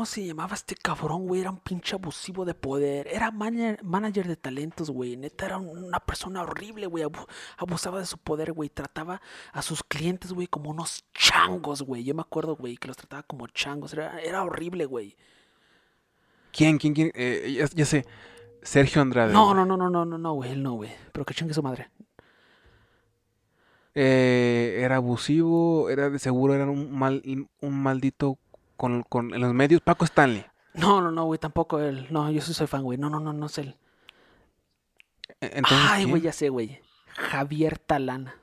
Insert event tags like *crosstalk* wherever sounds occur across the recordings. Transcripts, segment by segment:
¿Cómo se llamaba este cabrón, güey? Era un pinche abusivo de poder. Era manager, manager de talentos, güey. Neta, era una persona horrible, güey. abu- abusaba de su poder, güey. Trataba a sus clientes, güey, como unos changos, güey. Yo me acuerdo, güey, que los trataba como changos. Era, era horrible, güey. ¿Quién, quién, quién? Eh, ya, ya sé. Sergio Andrade. No, no, no, no, no, no, no, güey. Él no, güey. Pero que chingue su madre. Eh, era abusivo, era de seguro, era un mal, un maldito con, con en los medios. Paco Stanley. No, no, no, güey. Tampoco él. No, yo sí soy fan, güey. No, no, no, no es él. E- Entonces, Ay, güey, ya sé, güey. Javier Talana.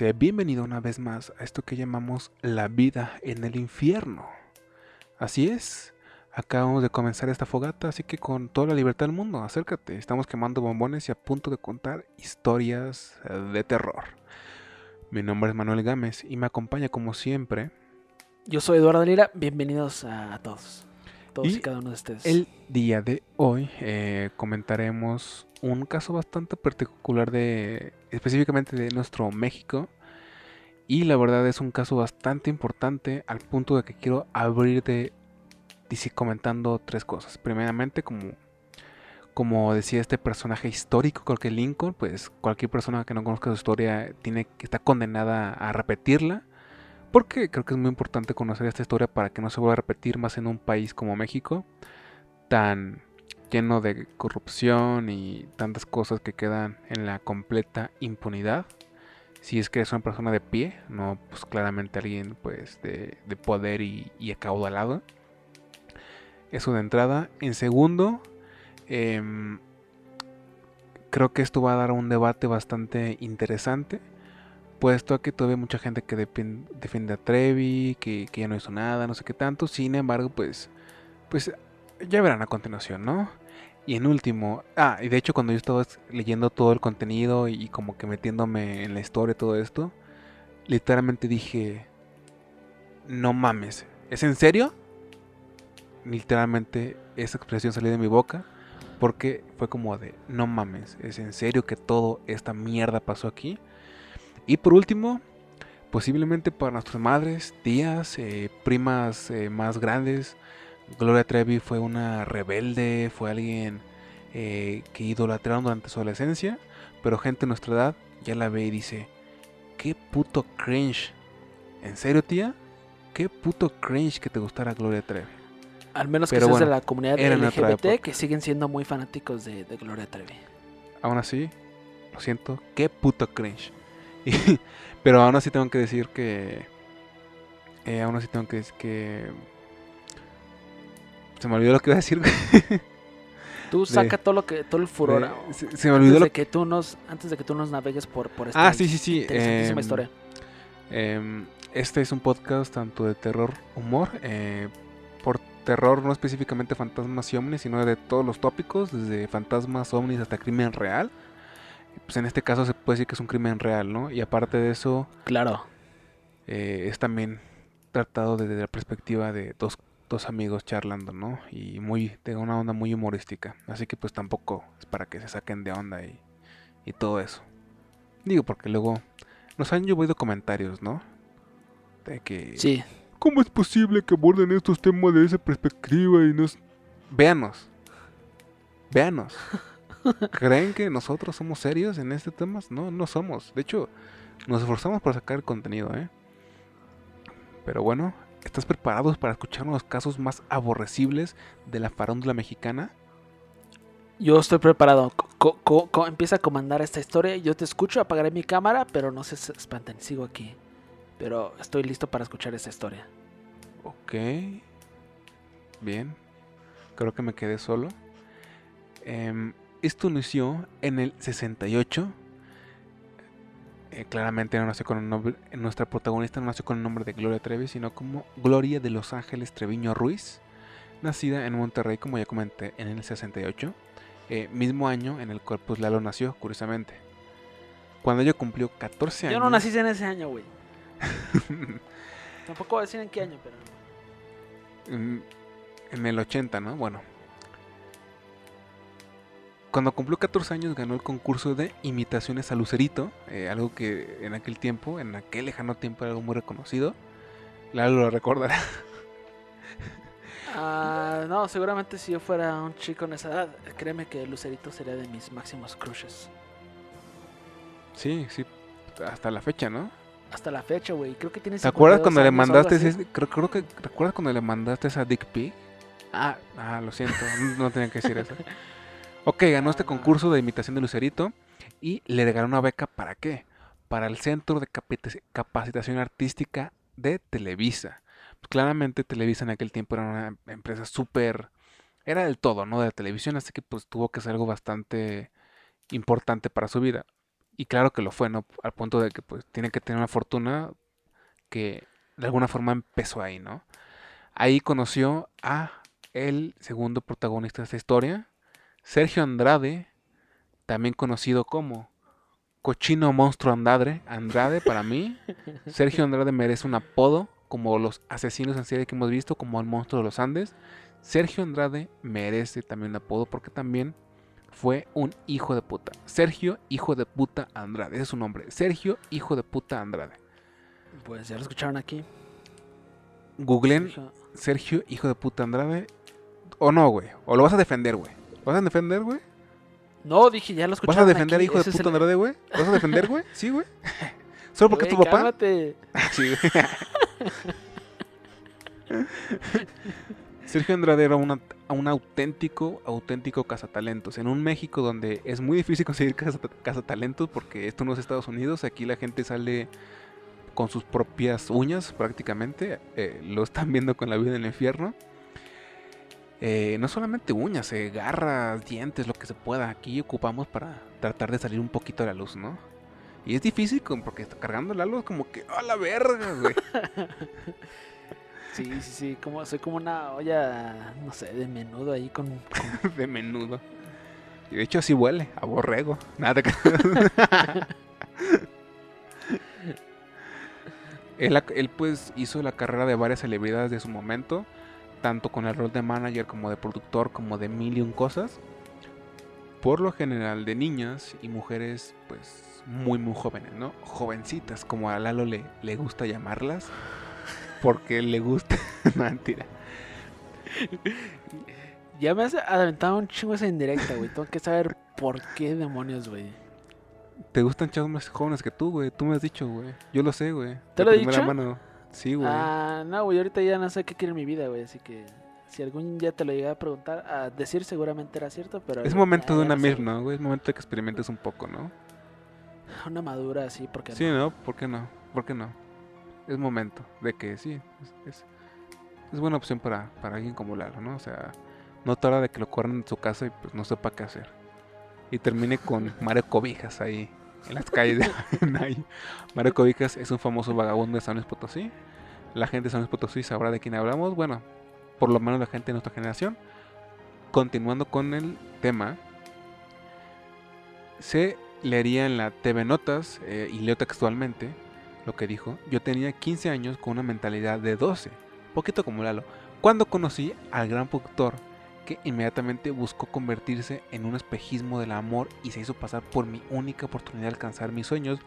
Bienvenido una vez más a esto que llamamos la vida en el infierno. Así es, acabamos de comenzar esta fogata, así que con toda la libertad del mundo, acércate. Estamos quemando bombones y a punto de contar historias de terror. Mi nombre es Manuel Gámez y me acompaña como siempre Yo soy Eduardo Lira. Bienvenidos a todos. Todos y, Y cada uno de ustedes. El día de hoy eh, comentaremos un caso bastante particular de específicamente de nuestro México y la verdad es un caso bastante importante al punto de que quiero abrir de comentando tres cosas. Primeramente como como decía este personaje histórico, creo que Lincoln, pues cualquier persona que no conozca su historia tiene está condenada a repetirla. Porque creo que es muy importante conocer esta historia para que no se vuelva a repetir más en un país como México, tan lleno de corrupción y tantas cosas que quedan en la completa impunidad. Si es que es una persona de pie, no pues claramente alguien pues de, de poder y, y acaudalado. Eso de entrada. En segundo, em, creo que esto va a dar un debate bastante interesante puesto a que todavía hay mucha gente que defiende a Trevi, que, que ya no hizo nada, no sé qué tanto. Sin embargo, pues, pues ya verán a continuación, ¿no? Y en último, ah, y de hecho cuando yo estaba leyendo todo el contenido y, como que metiéndome en la historia y todo esto, literalmente dije, no mames, ¿es en serio? Literalmente esa expresión salió de mi boca porque fue como de, no mames, ¿es en serio que todo esta mierda pasó aquí? Y por último, posiblemente para nuestras madres, tías, eh, primas eh, más grandes, Gloria Trevi fue una rebelde, fue alguien eh, que idolatraron durante su adolescencia, pero gente de nuestra edad ya la ve y dice, qué puto cringe. ¿En serio, tía? Qué puto cringe que te gustara Gloria Trevi. Al menos que seas de bueno, la comunidad LGBT que siguen siendo muy fanáticos de, de Gloria Trevi. Aún así, lo siento, qué puto cringe. *laughs* Y- pero aún así tengo que decir que. eh, aún así tengo que decir que. Se me olvidó lo que iba a decir. güey. Tú saca todo lo que todo el furor. Eh, se, se me olvidó antes lo de que tú nos antes de que tú nos navegues por por esta Ah, sí, sí, sí. interesantísima em, historia. em, este es un podcast tanto de terror, humor. eh, por terror, no específicamente fantasmas y ovnis, sino de todos los tópicos, desde fantasmas, ovnis hasta crimen real. Pues en este caso se puede decir que es un crimen real, ¿no? Y aparte de eso, Claro. eh, es también tratado desde la perspectiva de dos, dos amigos charlando, ¿no? Y muy de una onda muy humorística. Así que pues tampoco es para que se saquen de onda y, y todo eso. Digo, porque luego nos han llovido comentarios, ¿no? De que... Sí. ¿Cómo es posible que aborden estos temas de esa perspectiva y nos... Véanos. Véanos. *laughs* ¿Creen que nosotros somos serios en este tema? No, no somos. De hecho, nos esforzamos por sacar el contenido, ¿eh? Pero bueno, ¿estás preparados para escuchar uno de los casos más aborrecibles de la farándula mexicana? Yo estoy preparado. Co- co- co- empieza a comandar esta historia. Yo te escucho, apagaré mi cámara, pero no se espanten, sigo aquí. Pero estoy listo para escuchar esta historia. Ok. Bien. Creo que me quedé solo. Em, esto inició en el 68. Eh, claramente no nació con el nombre. Nuestra protagonista no nació con el nombre de Gloria Trevi, sino como Gloria de Los Ángeles Treviño Ruiz. Nacida en Monterrey, como ya comenté, en el 68. eh, mismo año en el cual pues Lalo nació, curiosamente. Cuando ella cumplió 14 años. Yo no nací en ese año, güey. *laughs* Tampoco voy a decir en qué año, pero. en el 80, ¿no? Bueno. Cuando cumplió 14 años ganó el concurso de imitaciones a Lucerito, eh, algo que en aquel tiempo, en aquel lejano tiempo era algo muy reconocido. Lalo lo recordará. Ah, no, seguramente si yo fuera un chico en esa edad, créeme que Lucerito sería de mis máximos crushes. Sí, sí, hasta la fecha, ¿no? Hasta la fecha, güey. Creo que tienes. ¿Te acuerdas cuando le mandaste ese, creo, creo que recuerdas cuando le mandaste esa dick pic? Ah, ah, lo siento, no tenía que decir eso. *laughs* Ok, ganó este concurso de imitación de Lucerito y le regalaron una beca para qué? Para el Centro de Capacitación Artística de Televisa. Pues claramente Televisa en aquel tiempo era una empresa súper... Era del todo, ¿no? De televisión, así que pues tuvo que ser algo bastante importante para su vida. Y claro que lo fue, ¿no? Al punto de que pues tiene que tener una fortuna que de alguna forma empezó ahí, ¿no? Ahí conoció a el segundo protagonista de esta historia, Sergio Andrade, también conocido como Cochino Monstruo Andrade, Andrade para mí. *laughs* Sergio Andrade merece un apodo como los asesinos en serie que hemos visto, como el monstruo de los Andes. Sergio Andrade merece también un apodo porque también fue un hijo de puta. Sergio, hijo de puta Andrade. Ese es su nombre. Sergio, hijo de puta Andrade. Pues ya lo escucharon aquí. Googlen Sergio, hijo de puta Andrade. O no, güey. O lo vas a defender, güey. ¿Vas a defender, güey? No, dije, ya lo escuché. ¿Vas a defender, hijo de puta Andrade, güey? ¿Vas a defender, güey? Sí, güey. *laughs* ¿Solo porque es tu papá? Cálmate. *laughs* Sí, güey. Sergio Andrade era un auténtico, auténtico cazatalentos. En un México donde es muy difícil conseguir cazatalentos porque esto no es Estados Unidos. Aquí la gente sale con sus propias uñas prácticamente. Eh, lo están viendo con la vida en el infierno. Eh, no solamente uñas, eh, garras, dientes, lo que se pueda. Aquí ocupamos para tratar de salir un poquito a la luz, ¿no? Y es difícil porque está cargando la luz como que, ¡a la verga, güey! *laughs* sí, sí, sí, como, soy como una olla, no sé, de menudo ahí con... con... *laughs* de menudo. Y de hecho así huele, a borrego. Nada *laughs* él, él pues hizo la carrera de varias celebridades de su momento tanto con el rol de manager como de productor, como de mil y un cosas. Por lo general de niñas y mujeres, pues muy, muy jóvenes, ¿no? Jovencitas, como a Lalo le, le gusta llamarlas. Porque le gusta. *laughs* Mentira. Ya me has adelantado un chingo esa indirecta, güey. Tengo que saber por qué demonios, güey. ¿Te gustan chavos más jóvenes que tú, güey? Tú me has dicho, güey. Yo lo sé, güey. ¿Te lo he dicho? Mano. Sí, güey. Ah, no, güey, ahorita ya no sé qué quiere en mi vida, güey, así que si algún día te lo llegué a preguntar, a decir seguramente era cierto, pero... Es momento de una misma, ¿no, güey? Es momento de que experimentes un poco, ¿no? *laughs* Una madura, sí, porque Sí, ¿no? ¿Por qué no? ¿Por qué no? Es momento de que sí, es, es, buena opción para, para alguien como Lalo, ¿no? O sea, no tarda de que lo corran en su casa y pues no sepa qué hacer. Y termine con *laughs* Mario Cobijas ahí en las calles de *laughs* Mario Cobijas es un famoso vagabundo de San Luis Potosí. La gente de San Luis Potosí sabrá de quién hablamos. Bueno, por lo menos la gente de nuestra generación. Continuando con el tema, se leería en la TV Notas, eh, y leo textualmente lo que dijo, yo tenía 15 años con una mentalidad de 12, poquito como Lalo, cuando conocí al gran productor que inmediatamente buscó convertirse en un espejismo del amor y se hizo pasar por mi única oportunidad de alcanzar mis sueños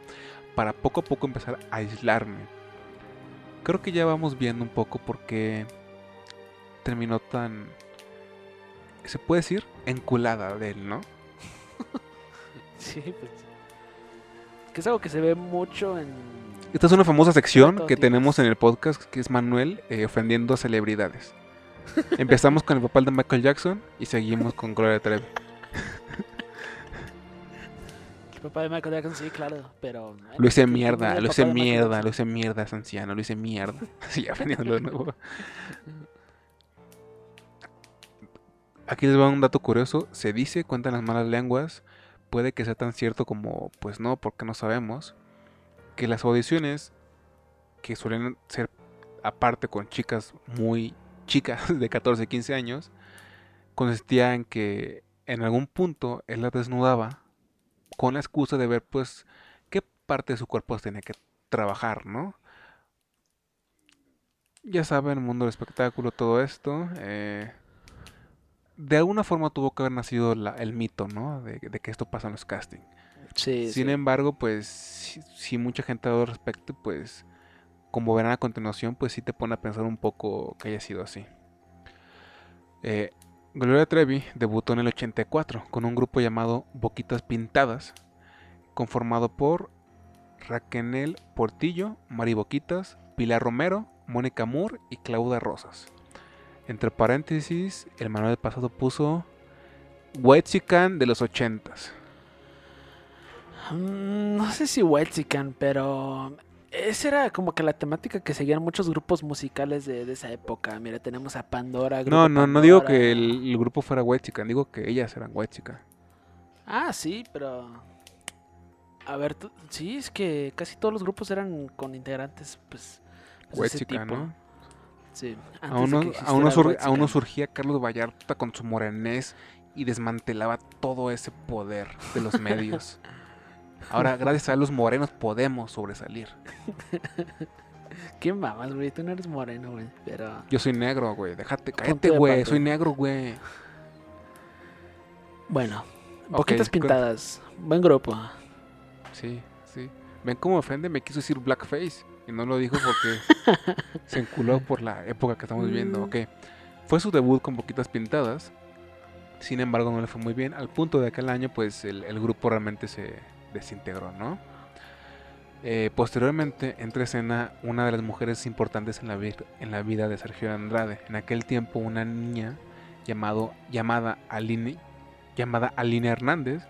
para poco a poco empezar a aislarme. Creo que ya vamos viendo un poco por qué terminó tan, se puede decir, enculada de él, ¿no? *laughs* sí, pues. Que es algo que se ve mucho en... Esta es una famosa sección que tenemos en el podcast que es Manuel eh, ofendiendo a celebridades. Empezamos con el papel de Michael Jackson y seguimos con Gloria Trevi. El papá de Michael Jackson, sí, claro, pero... Lo hice mierda, lo hice mierda, lo hice mierda, es anciano, lo hice mierda. *laughs* Sí, aprendiendo de nuevo. Aquí les va un dato curioso. Se dice, cuentan las malas lenguas, puede que sea tan cierto como, pues no, porque no sabemos, que las audiciones, que suelen ser aparte con chicas muy chicas *laughs* de 14, 15 años, consistía en que en algún punto él la desnudaba con la excusa de ver pues qué parte de su cuerpo tenía que trabajar, ¿no? ya saben, el mundo del espectáculo, todo esto. eh, de alguna forma tuvo que haber nacido la- el mito, ¿no? De, de que esto pasa en los castings. Sí, Sin sí. embargo, pues, si, si mucha gente ha dado respecto, pues, como verán a continuación, pues sí te pone a pensar un poco que haya sido así. Eh, Gloria Trevi debutó en el 84 con un grupo llamado Boquitas Pintadas, conformado por Raquel Portillo, Mari Boquitas, Pilar Romero, Mónica Moore y Claudia Rosas. Entre paréntesis, el manual del pasado puso Wexican de los 80s. Mm, No sé si Wexican, pero esa era como que la temática que seguían muchos grupos musicales de, de esa época. Mira, tenemos a Pandora. Grupo No, no, no digo que el, el grupo fuera Wexican, digo que ellas eran Wexican. Ah, sí, pero... A ver, tú- sí, es que casi todos los grupos eran con integrantes, pues, pues, ese Wexican, tipo. ¿no? Sí, Aún antes que aún, no sur- aún no surgía Carlos Vallarta con su morenés y desmantelaba todo ese poder de los *laughs* medios. Ahora, gracias a los morenos, podemos sobresalir. *laughs* ¿Qué mamas, güey? Tú no eres moreno, güey, pero... Yo soy negro, güey. Déjate, cállate, güey. Soy negro, güey. Bueno, Boquitas cu- Pintadas, buen grupo. Sí, sí. Ven cómo ofende, me quiso decir blackface. Y no lo dijo porque *laughs* se enculó por la época que estamos viviendo. Mm. Ok. Fue su debut con Boquitas Pintadas. Sin embargo, no le fue muy bien. Al punto de aquel año, pues el, el grupo realmente se desintegró, ¿no? Eh, posteriormente entra escena una de las mujeres importantes en la, vida de Sergio Andrade. En aquel tiempo, una niña llamado, llamada Aline, llamada Aline Hernández,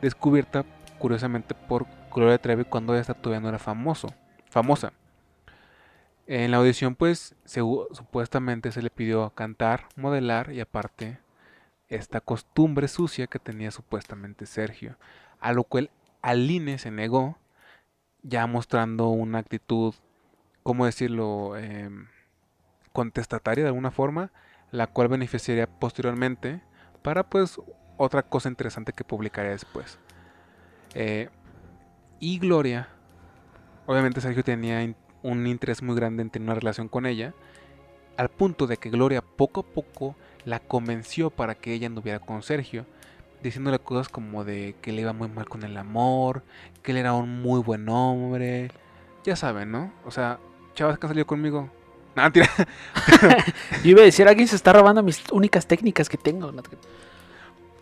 descubierta curiosamente por Gloria Trevi cuando esta todavía no era famoso, famosa. En la audición, pues, supuestamente se le pidió cantar, modelar y aparte esta costumbre sucia que tenía supuestamente Sergio, a lo cual Aline se negó, ya mostrando una actitud, ¿cómo decirlo?, Em, contestataria de alguna forma, la cual beneficiaría posteriormente para pues otra cosa interesante que publicaré después. Eh, y Gloria, obviamente Sergio tenía un interés muy grande en tener una relación con ella, al punto de que Gloria poco a poco la convenció para que ella anduviera con Sergio, diciéndole cosas como de que le iba muy mal con el amor, que él era un muy buen hombre, ya saben, ¿no? O sea, chavas que han salido conmigo. No, mentira. *laughs* Yo iba a decir, alguien se está robando mis únicas técnicas que tengo.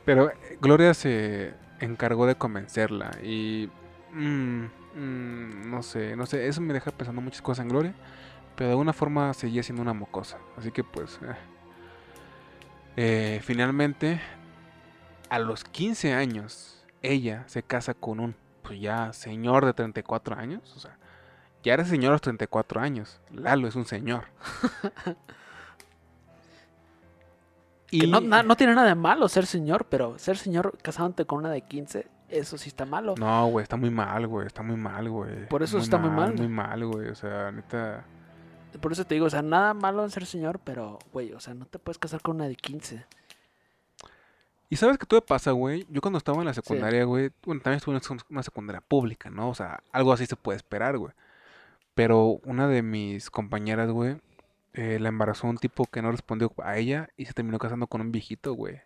Pero eh, Gloria se encargó de convencerla y mm, mm, no sé, no sé, eso me deja pensando muchas cosas en Gloria, pero de alguna forma seguía siendo una mocosa, así que pues eh. Eh, finalmente a los 15 años ella se casa con un pues ya señor de 34 años, o sea, ya era señor a los 34 años, Lalo es un señor. *laughs* Que no, na- no tiene nada de malo ser señor, pero ser señor casándote con una de 15, eso sí está malo. No, güey, está muy mal, güey, está muy mal, güey. Por eso está muy mal. Muy mal, güey, o sea, neta... Por eso te digo, o sea, nada malo en ser señor, pero, güey, o sea, no te puedes casar con una de 15. ¿Y sabes qué todo pasa, güey? Yo cuando estaba en la secundaria, güey, bueno, también estuve en una secundaria pública, ¿no? O sea, algo así se puede esperar, güey. Pero una de mis compañeras, güey, eh, la embarazó un tipo que no respondió a ella y se terminó casando con un viejito, güey.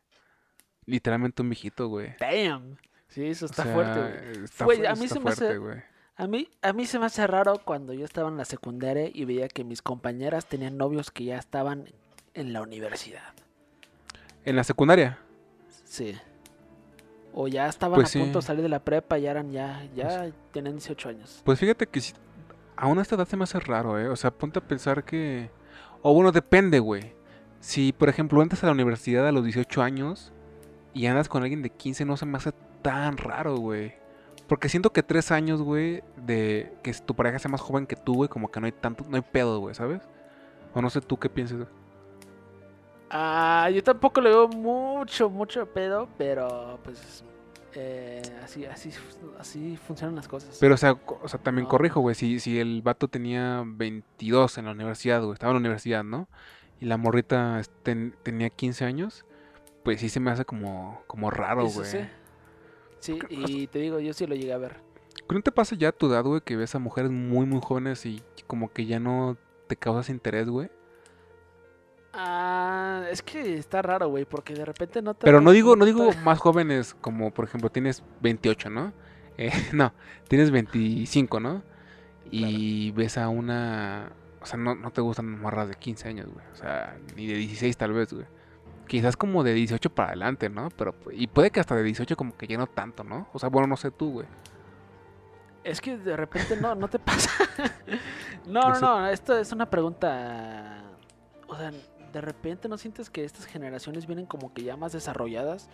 Literalmente un viejito, güey. Damn. Sí, eso O está sea, fuerte, güey. Está, Güey, fu- a mí está se me hace- fuerte, güey. A mí, a mí se me hace raro cuando yo estaba en la secundaria y veía que mis compañeras tenían novios que ya estaban en la universidad. En la secundaria. Sí. O ya estaban Pues a sí. punto de salir de la prepa, ya eran, ya, ya tenían 18 años. Pues fíjate que sí- aún a esta edad se me hace raro, ¿eh? O sea, ponte a pensar que... O bueno, depende, güey. Si, por ejemplo, entras a la universidad a los 18 años y andas con alguien de 15, no se me hace tan raro, güey. Porque siento que tres años, güey, de que tu pareja sea más joven que tú, güey, como que no hay tanto, no hay pedo, güey, ¿sabes? O no sé tú qué piensas. Ah, yo tampoco le veo mucho, mucho pedo, pero pues eh, así, así, así funcionan las cosas. Pero, o sea, o sea también No. corrijo, güey. Si, si el vato tenía 22 en la universidad, güey, estaba en la universidad, ¿no? Y la morrita este, tenía 15 años, pues sí se me hace como, como raro, güey. sí. Sí, y te digo, yo sí lo llegué a ver. ¿Qué no te pasa ya a tu edad, güey, que ves a mujeres muy, muy jóvenes y como que ya no te causas interés, güey. Ah, es que está raro, güey, porque de repente no te... Pero no digo, no digo más jóvenes, como por ejemplo tienes 28, ¿no? *laughs* Eh, no, tienes 25, ¿no? Y ves a una... O sea, no, no te gustan morras de 15 años, güey. O sea, ni de 16 tal vez, güey. Quizás como de 18 para adelante, ¿no? Pero, y puede que hasta de 18 como que ya no tanto, ¿no? O sea, bueno, no sé tú, güey. Es que de repente no, no te *laughs* pasa. no, No no, esto es una pregunta. O sea, de repente no sientes que estas generaciones vienen como que ya más desarrolladas.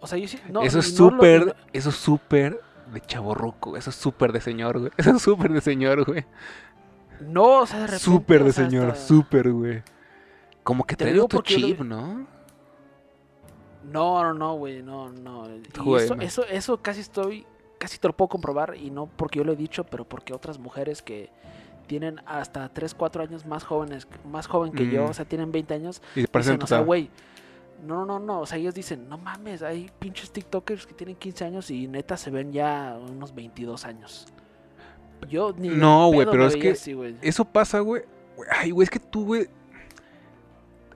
O sea, yo sí. No, eso es no súper, eso es súper de chaborruco. Eso es súper de señor, güey. *laughs* Eso es súper de señor, güey. No, o sea, de repente. Súper o de sea, señor, hasta- súper, güey. Como que trae otro lo chip, ¿no? No, no, no, güey, no, no. Y eso, eso, eso casi estoy. Casi te lo puedo comprobar. Y no porque yo lo he dicho, pero porque otras mujeres que tienen hasta 3, 4 años más jóvenes, más joven que yo, Mm. o sea, tienen 20 años, Y parece Dicen, o sea, güey, no, no, no, o sea, ellos dicen, no mames, hay pinches TikTokers que tienen 15 años y neta se ven ya unos 22 años. Yo ni No, güey, pero es que así. Eso pasa, güey. Ay, güey, es que tú, güey.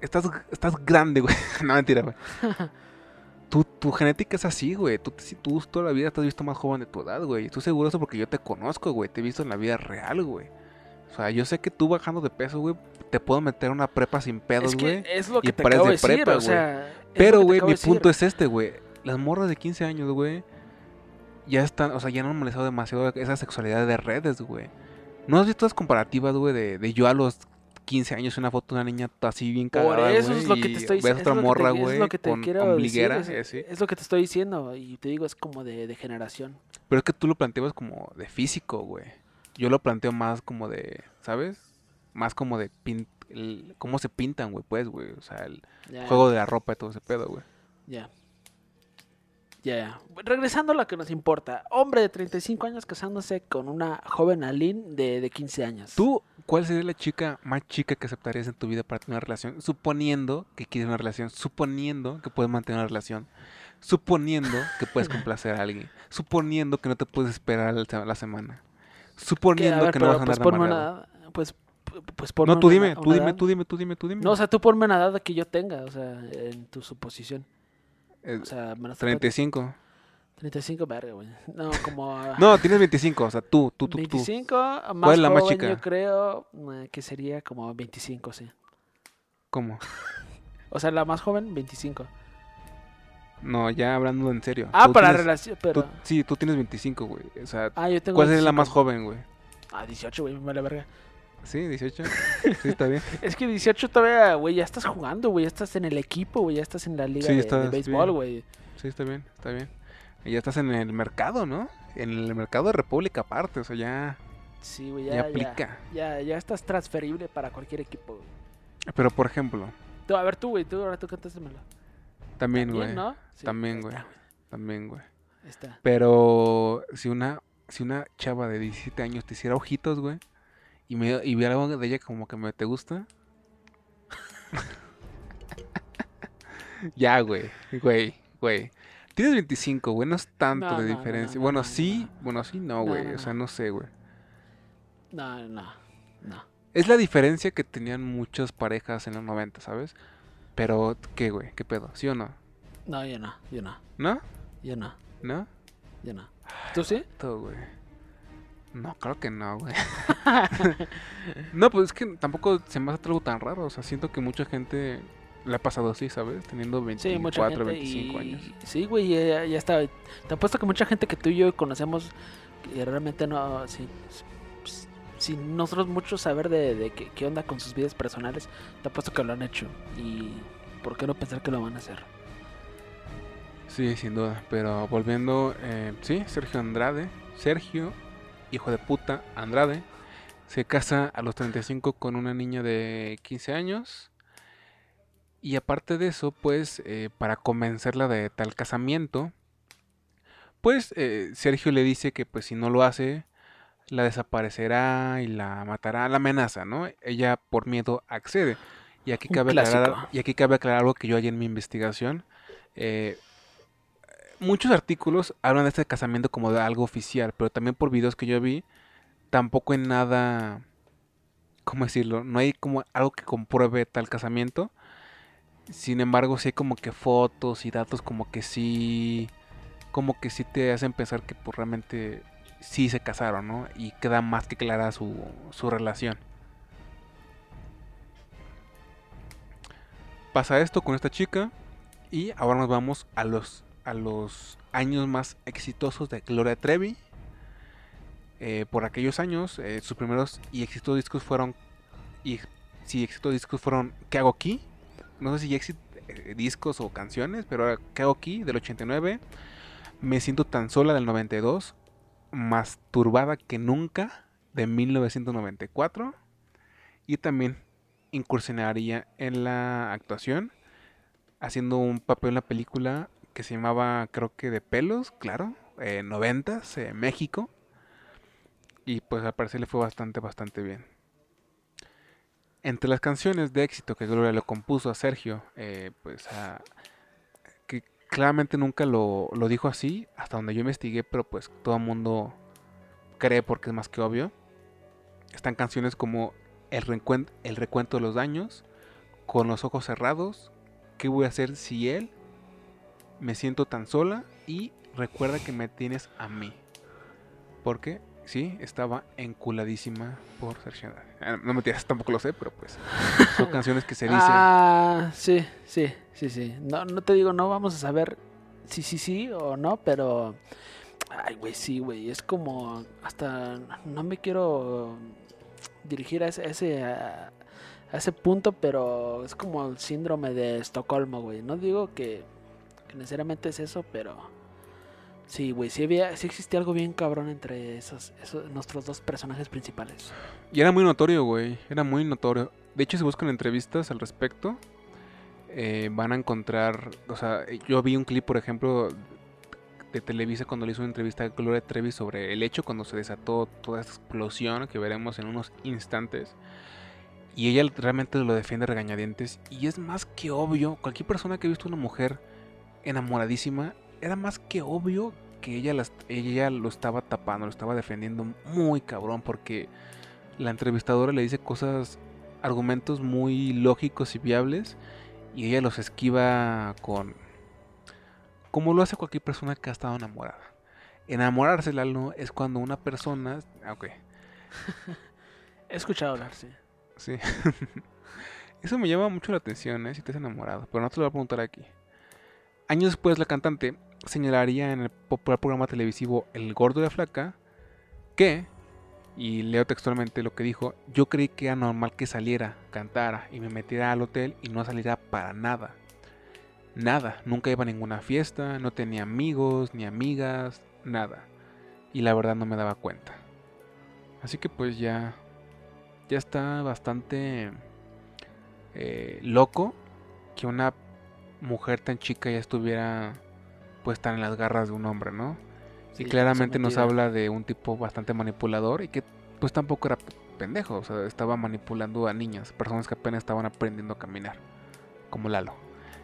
Estás, estás grande, güey. *laughs* no, mentira, güey. *laughs* Tu, tu genética es así, güey. Tú, tú toda la vida te has visto más joven de tu edad, güey. Estoy seguro de eso porque yo te conozco, güey. Te he visto en la vida real, güey. O sea, yo sé que tú bajando de peso, güey, te puedo meter una prepa sin pedos, Es güey. que es lo y que te pares acabo de de decir, prepa, o güey. sea... es Pero, te güey, mi decir. punto es este, güey. Las morras de 15 años, güey, ya están, o sea, ya han normalizado demasiado esa sexualidad de redes, güey. ¿No has visto las comparativas, güey, de, de yo a los 15 años, una foto de una niña así bien Por cagada, eso güey, es lo que te y estoy ves diciendo. otra morra, es güey, te con ombliguera, decir, y es, así. es lo que te estoy diciendo y te digo, es como de, de generación. Pero es que tú lo planteabas como de físico, güey. Yo lo planteo más como de, ¿sabes? Más como de pin- el- cómo se pintan, güey, pues, güey. O sea, el juego de la ropa y todo ese pedo, güey. Ya. Ya, ya. Regresando a lo que nos importa. Hombre de 35 años casándose con una joven Aline de, de 15 años. ¿Tú cuál sería la chica más chica que aceptarías en tu vida para tener una relación? Suponiendo que quieres una relación, suponiendo que puedes mantener una relación, suponiendo que puedes *laughs* complacer a alguien, suponiendo que no te puedes esperar la semana. Suponiendo A ver, que no vas a pues andar ponme amargado. una, pues, pues ponme No, tú una- dime, una tú dime, edad. tú dime, tú dime, tú dime. No, o sea, tú ponme una edad que yo tenga, o sea, en tu suposición. Eh, O sea, menos 35. 35, verga, güey. No, como... *laughs* No, tienes 25, o sea, tú, tú, tú, tú. 25, más es la más joven, chica? yo creo eh, que sería como 25, sí. ¿Cómo? O sea, la más joven, 25. No, ya hablando en serio. Ah, para relación, pero... tú- sí, tú tienes 25, güey. O sea, Ah, yo tengo ¿cuál sería la 25. más joven, güey? Ah, 18, güey, me vale verga. Sí, 18. *laughs* Sí, está bien. Es que 18 todavía, güey, ya estás jugando, güey, ya estás en el equipo, güey, ya estás en la liga Sí, de, béisbol, güey. Sí, está bien, está bien. Y ya estás en el mercado, ¿no? En el mercado de República aparte, o sea, ya, Sí, güey, ya, ya, ya, aplica. ya, ya estás transferible para cualquier equipo, güey. Pero, por ejemplo, Tú, a ver, tú, güey, tú, ahora tú cántasemelo. También, güey. También, ¿no? Sí, También, ahí güey. También, güey. está. Pero si una, si una chava de 17 años te hiciera ojitos, güey, y, me, y viera algo de ella como que me te gusta. *laughs* ya, güey, güey, güey. Tienes 25, güey, no es tanto No, de no, diferencia. no, bueno, no, no, sí, no. bueno, sí, no, güey. no, o sea, no. no sé, güey. No, no, no. Es la diferencia que tenían muchas parejas en los 90, ¿sabes? Pero, ¿qué, güey? ¿Qué pedo? ¿Sí o no? No, yo no, yo no, ¿No? yo no, ¿No? yo no. ¿Tú sí? Todo, güey. No, claro que no, güey. *laughs* no, pues es que tampoco se me hace algo tan raro. O sea, siento que mucha gente le ha pasado así, ¿sabes? Teniendo Sí, 24, mucha gente 25 y- años. Sí, güey, ya, ya está. Te apuesto que mucha gente que tú y yo conocemos realmente no... Sí, sin nosotros mucho saber de, de qué, onda con sus vidas personales, te apuesto que lo han hecho. Y ¿por qué no pensar que lo van a hacer? Sí, sin duda. Pero volviendo, eh, sí, Sergio Andrade. Sergio, hijo de puta, Andrade. Se casa a los 35 con una niña de 15 años. Y aparte de eso, pues, eh, para convencerla de tal casamiento, pues eh, Sergio le dice que pues si no lo hace, la desaparecerá y la matará, la amenaza, ¿no? Ella por miedo accede. Y aquí cabe aclarar, y aquí cabe aclarar algo que yo hallé en mi investigación. Eh, muchos artículos hablan de este casamiento como de algo oficial, pero también por videos que yo vi, tampoco en nada ¿cómo decirlo? No hay como algo que compruebe tal casamiento. Sin embargo, sí hay como que fotos y datos como que sí, como que sí te hacen pensar que pues realmente sí se casaron, ¿no? Y queda más que clara su, su relación. Pasa esto con esta chica y ahora nos vamos a los, a los años más exitosos de Gloria Trevi. Eh, por aquellos años, eh, sus primeros y exitosos discos fueron. Y si exitosos discos fueron ¿Qué hago aquí? No sé si éxito eh, discos o canciones, pero ¿Qué hago aquí? del 89. Me siento tan sola del 92. Más turbada que nunca de 1994. Y también incursionaría en la actuación. Haciendo un papel en la película que se llamaba, creo que de pelos, claro. 90 México y pues al parecer le fue bastante, bastante bien. Entre las canciones de éxito que Gloria le compuso a Sergio, eh, pues que claramente nunca lo, dijo así, hasta donde yo investigué, pero pues todo el mundo cree porque es más que obvio. Están canciones como el, recuento, el recuento de los daños, Con los ojos cerrados, ¿Qué voy a hacer si él? Me siento tan sola y recuerda que me tienes a mí. Porque sí, estaba enculadísima por Sergio ah, No me tiras, *laughs* tampoco lo sé, pero pues son canciones que se *laughs* dicen. Ah, sí, sí, sí, sí. No, no te digo, no vamos a saber si sí, sí o no, pero... Ay, güey, sí, güey. Es como... Hasta no me quiero dirigir a ese... A ese a ese punto, pero es como el síndrome de Estocolmo, güey. No digo que, que necesariamente es eso, pero Sí, güey, sí, había, sí existía algo bien cabrón entre esos, nuestros dos personajes principales. Y era muy notorio, güey, era muy notorio. De hecho, si buscan entrevistas al respecto, eh, van a encontrar, o sea, yo vi un clip, por ejemplo, de Televisa cuando le hizo una entrevista a Gloria Trevi sobre el hecho cuando se desató toda esta explosión que veremos en unos instantes. Y ella realmente lo defiende regañadientes. Y es más que obvio, cualquier persona que ha visto una mujer enamoradísima era más que obvio que ella, ella lo estaba tapando, lo estaba defendiendo muy cabrón porque la entrevistadora le dice cosas, argumentos muy lógicos y viables y ella los esquiva con... como lo hace cualquier persona que ha estado enamorada. Enamorarse, Lalo, es cuando una persona... Ah, ok. *laughs* He escuchado hablar, sí. Sí. *laughs* Eso me llama mucho la atención, ¿eh? Si te has enamorado. Pero no te lo voy a preguntar aquí. Años después, la cantante señalaría en el popular programa televisivo El Gordo de la Flaca que, y leo textualmente lo que dijo, yo creí que era normal que saliera, cantara y me metiera al hotel y no saliera para nada. Nada, nunca iba a ninguna fiesta, no tenía amigos ni amigas, nada. Y la verdad no me daba cuenta. Así que pues ya, ya está bastante eh, loco que una mujer tan chica ya estuviera pues estar en las garras de un hombre, ¿no? y claramente nos habla de un tipo bastante manipulador y que pues tampoco era pendejo, o sea, estaba manipulando a niñas, personas que apenas estaban aprendiendo a caminar, como Lalo.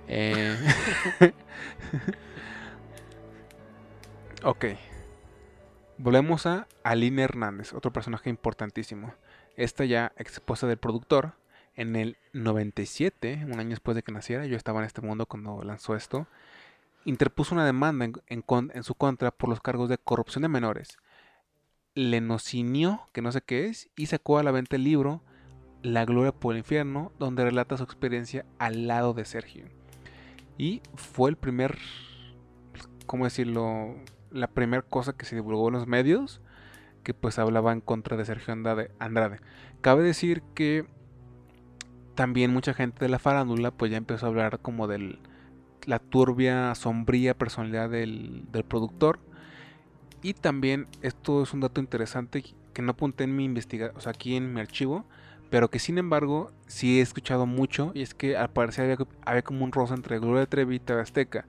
Eh... *laughs* ok. Volvemos a Aline Hernández, otro personaje importantísimo. Esta ya ex esposa del productor. En el 97, un año después de que naciera, yo estaba en este mundo cuando lanzó esto interpuso una demanda en, su contra por los cargos de corrupción de menores. Lenocinió, que no sé qué es, y sacó a la venta el libro La Gloria por el Infierno, donde relata su experiencia al lado de Sergio. Y fue el primer, ¿cómo decirlo? La primera cosa que se divulgó en los medios que pues hablaba en contra de Sergio Andrade. Andrade. Cabe decir que también mucha gente de la farándula pues ya empezó a hablar como del la turbia, sombría personalidad del, productor. Y también, esto es un dato interesante que no apunté en mi investigación, o sea, aquí en mi archivo, pero que sin embargo sí he escuchado mucho, y es que al parecer había, como un rosa entre Gloria Trevi y TV Azteca.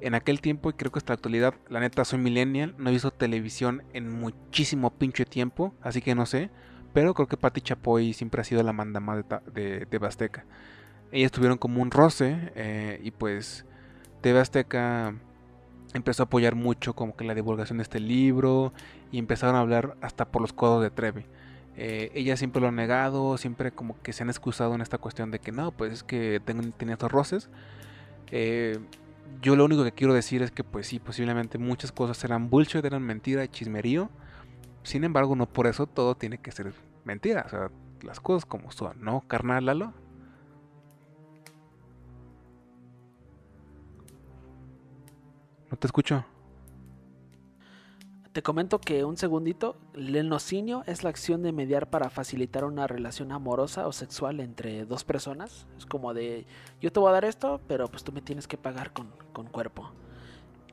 En aquel tiempo, y creo que hasta la actualidad, la neta soy millennial, no he visto televisión en muchísimo pinche tiempo, así que no sé, pero creo que Patti Chapoy siempre ha sido la mandama de, de, de Azteca ellas tuvieron como un roce eh, y pues TV Azteca empezó a apoyar mucho como que la divulgación de este libro y empezaron a hablar hasta por los codos de Trevi. Eh, ella siempre lo ha negado, siempre como que se han excusado en esta cuestión de que no, pues es que tengo, tenía estos roces. Eh, yo lo único que quiero decir es que pues sí, posiblemente muchas cosas eran bullshit, eran mentira, chismerío. Sin embargo, no por eso todo tiene que ser mentira. O sea, las cosas como son, ¿no? Carnal Lalo. No te escucho. Te comento que un segundito, el lenocinio es la acción de mediar para facilitar una relación amorosa o sexual entre dos personas. Es como de, yo te voy a dar esto, pero pues tú me tienes que pagar con, con cuerpo.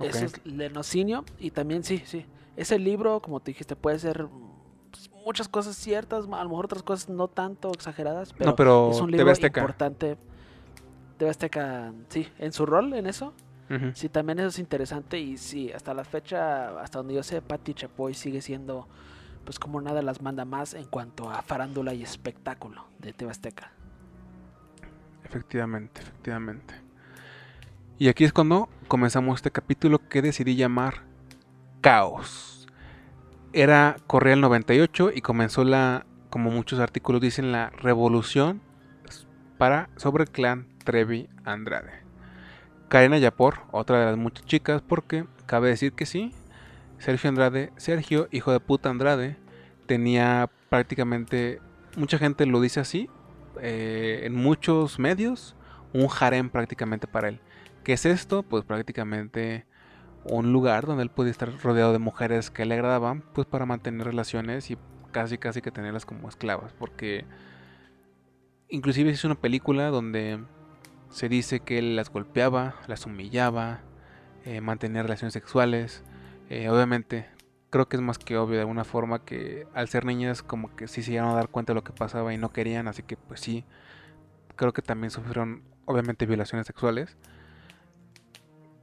Eso es lenocinio y también sí, sí. Ese libro, como te dijiste, puede ser pues, muchas cosas ciertas, a lo mejor otras cosas no tanto exageradas, pero, no, pero es un libro importante. TV Azteca, sí, en su rol en eso, Sí, también eso es interesante y sí, hasta la fecha, hasta donde yo sé, Patti Chapoy sigue siendo pues como nada las manda más en cuanto a farándula y espectáculo de Tebasteca. Efectivamente, efectivamente. Y aquí es cuando comenzamos este capítulo que decidí llamar Caos. Era corría el 98 y comenzó la, como muchos artículos dicen, la revolución para sobre el clan Trevi Andrade. Karina Yapor, otra de las muchas chicas, porque cabe decir que sí, Sergio Andrade, Sergio, hijo de puta Andrade, tenía prácticamente, mucha gente lo dice así, eh, en muchos medios, un harem prácticamente para él. ¿Qué es esto? Pues prácticamente un lugar donde él podía estar rodeado de mujeres que le agradaban, pues para mantener relaciones y casi casi que tenerlas como esclavas, porque inclusive es una película donde se dice que él las golpeaba, las humillaba, eh, mantenía relaciones sexuales. Eh, obviamente, creo que es más que obvio de alguna forma que al ser niñas como que sí se iban a dar cuenta de lo que pasaba y no querían, así que pues sí, creo que también sufrieron obviamente violaciones sexuales.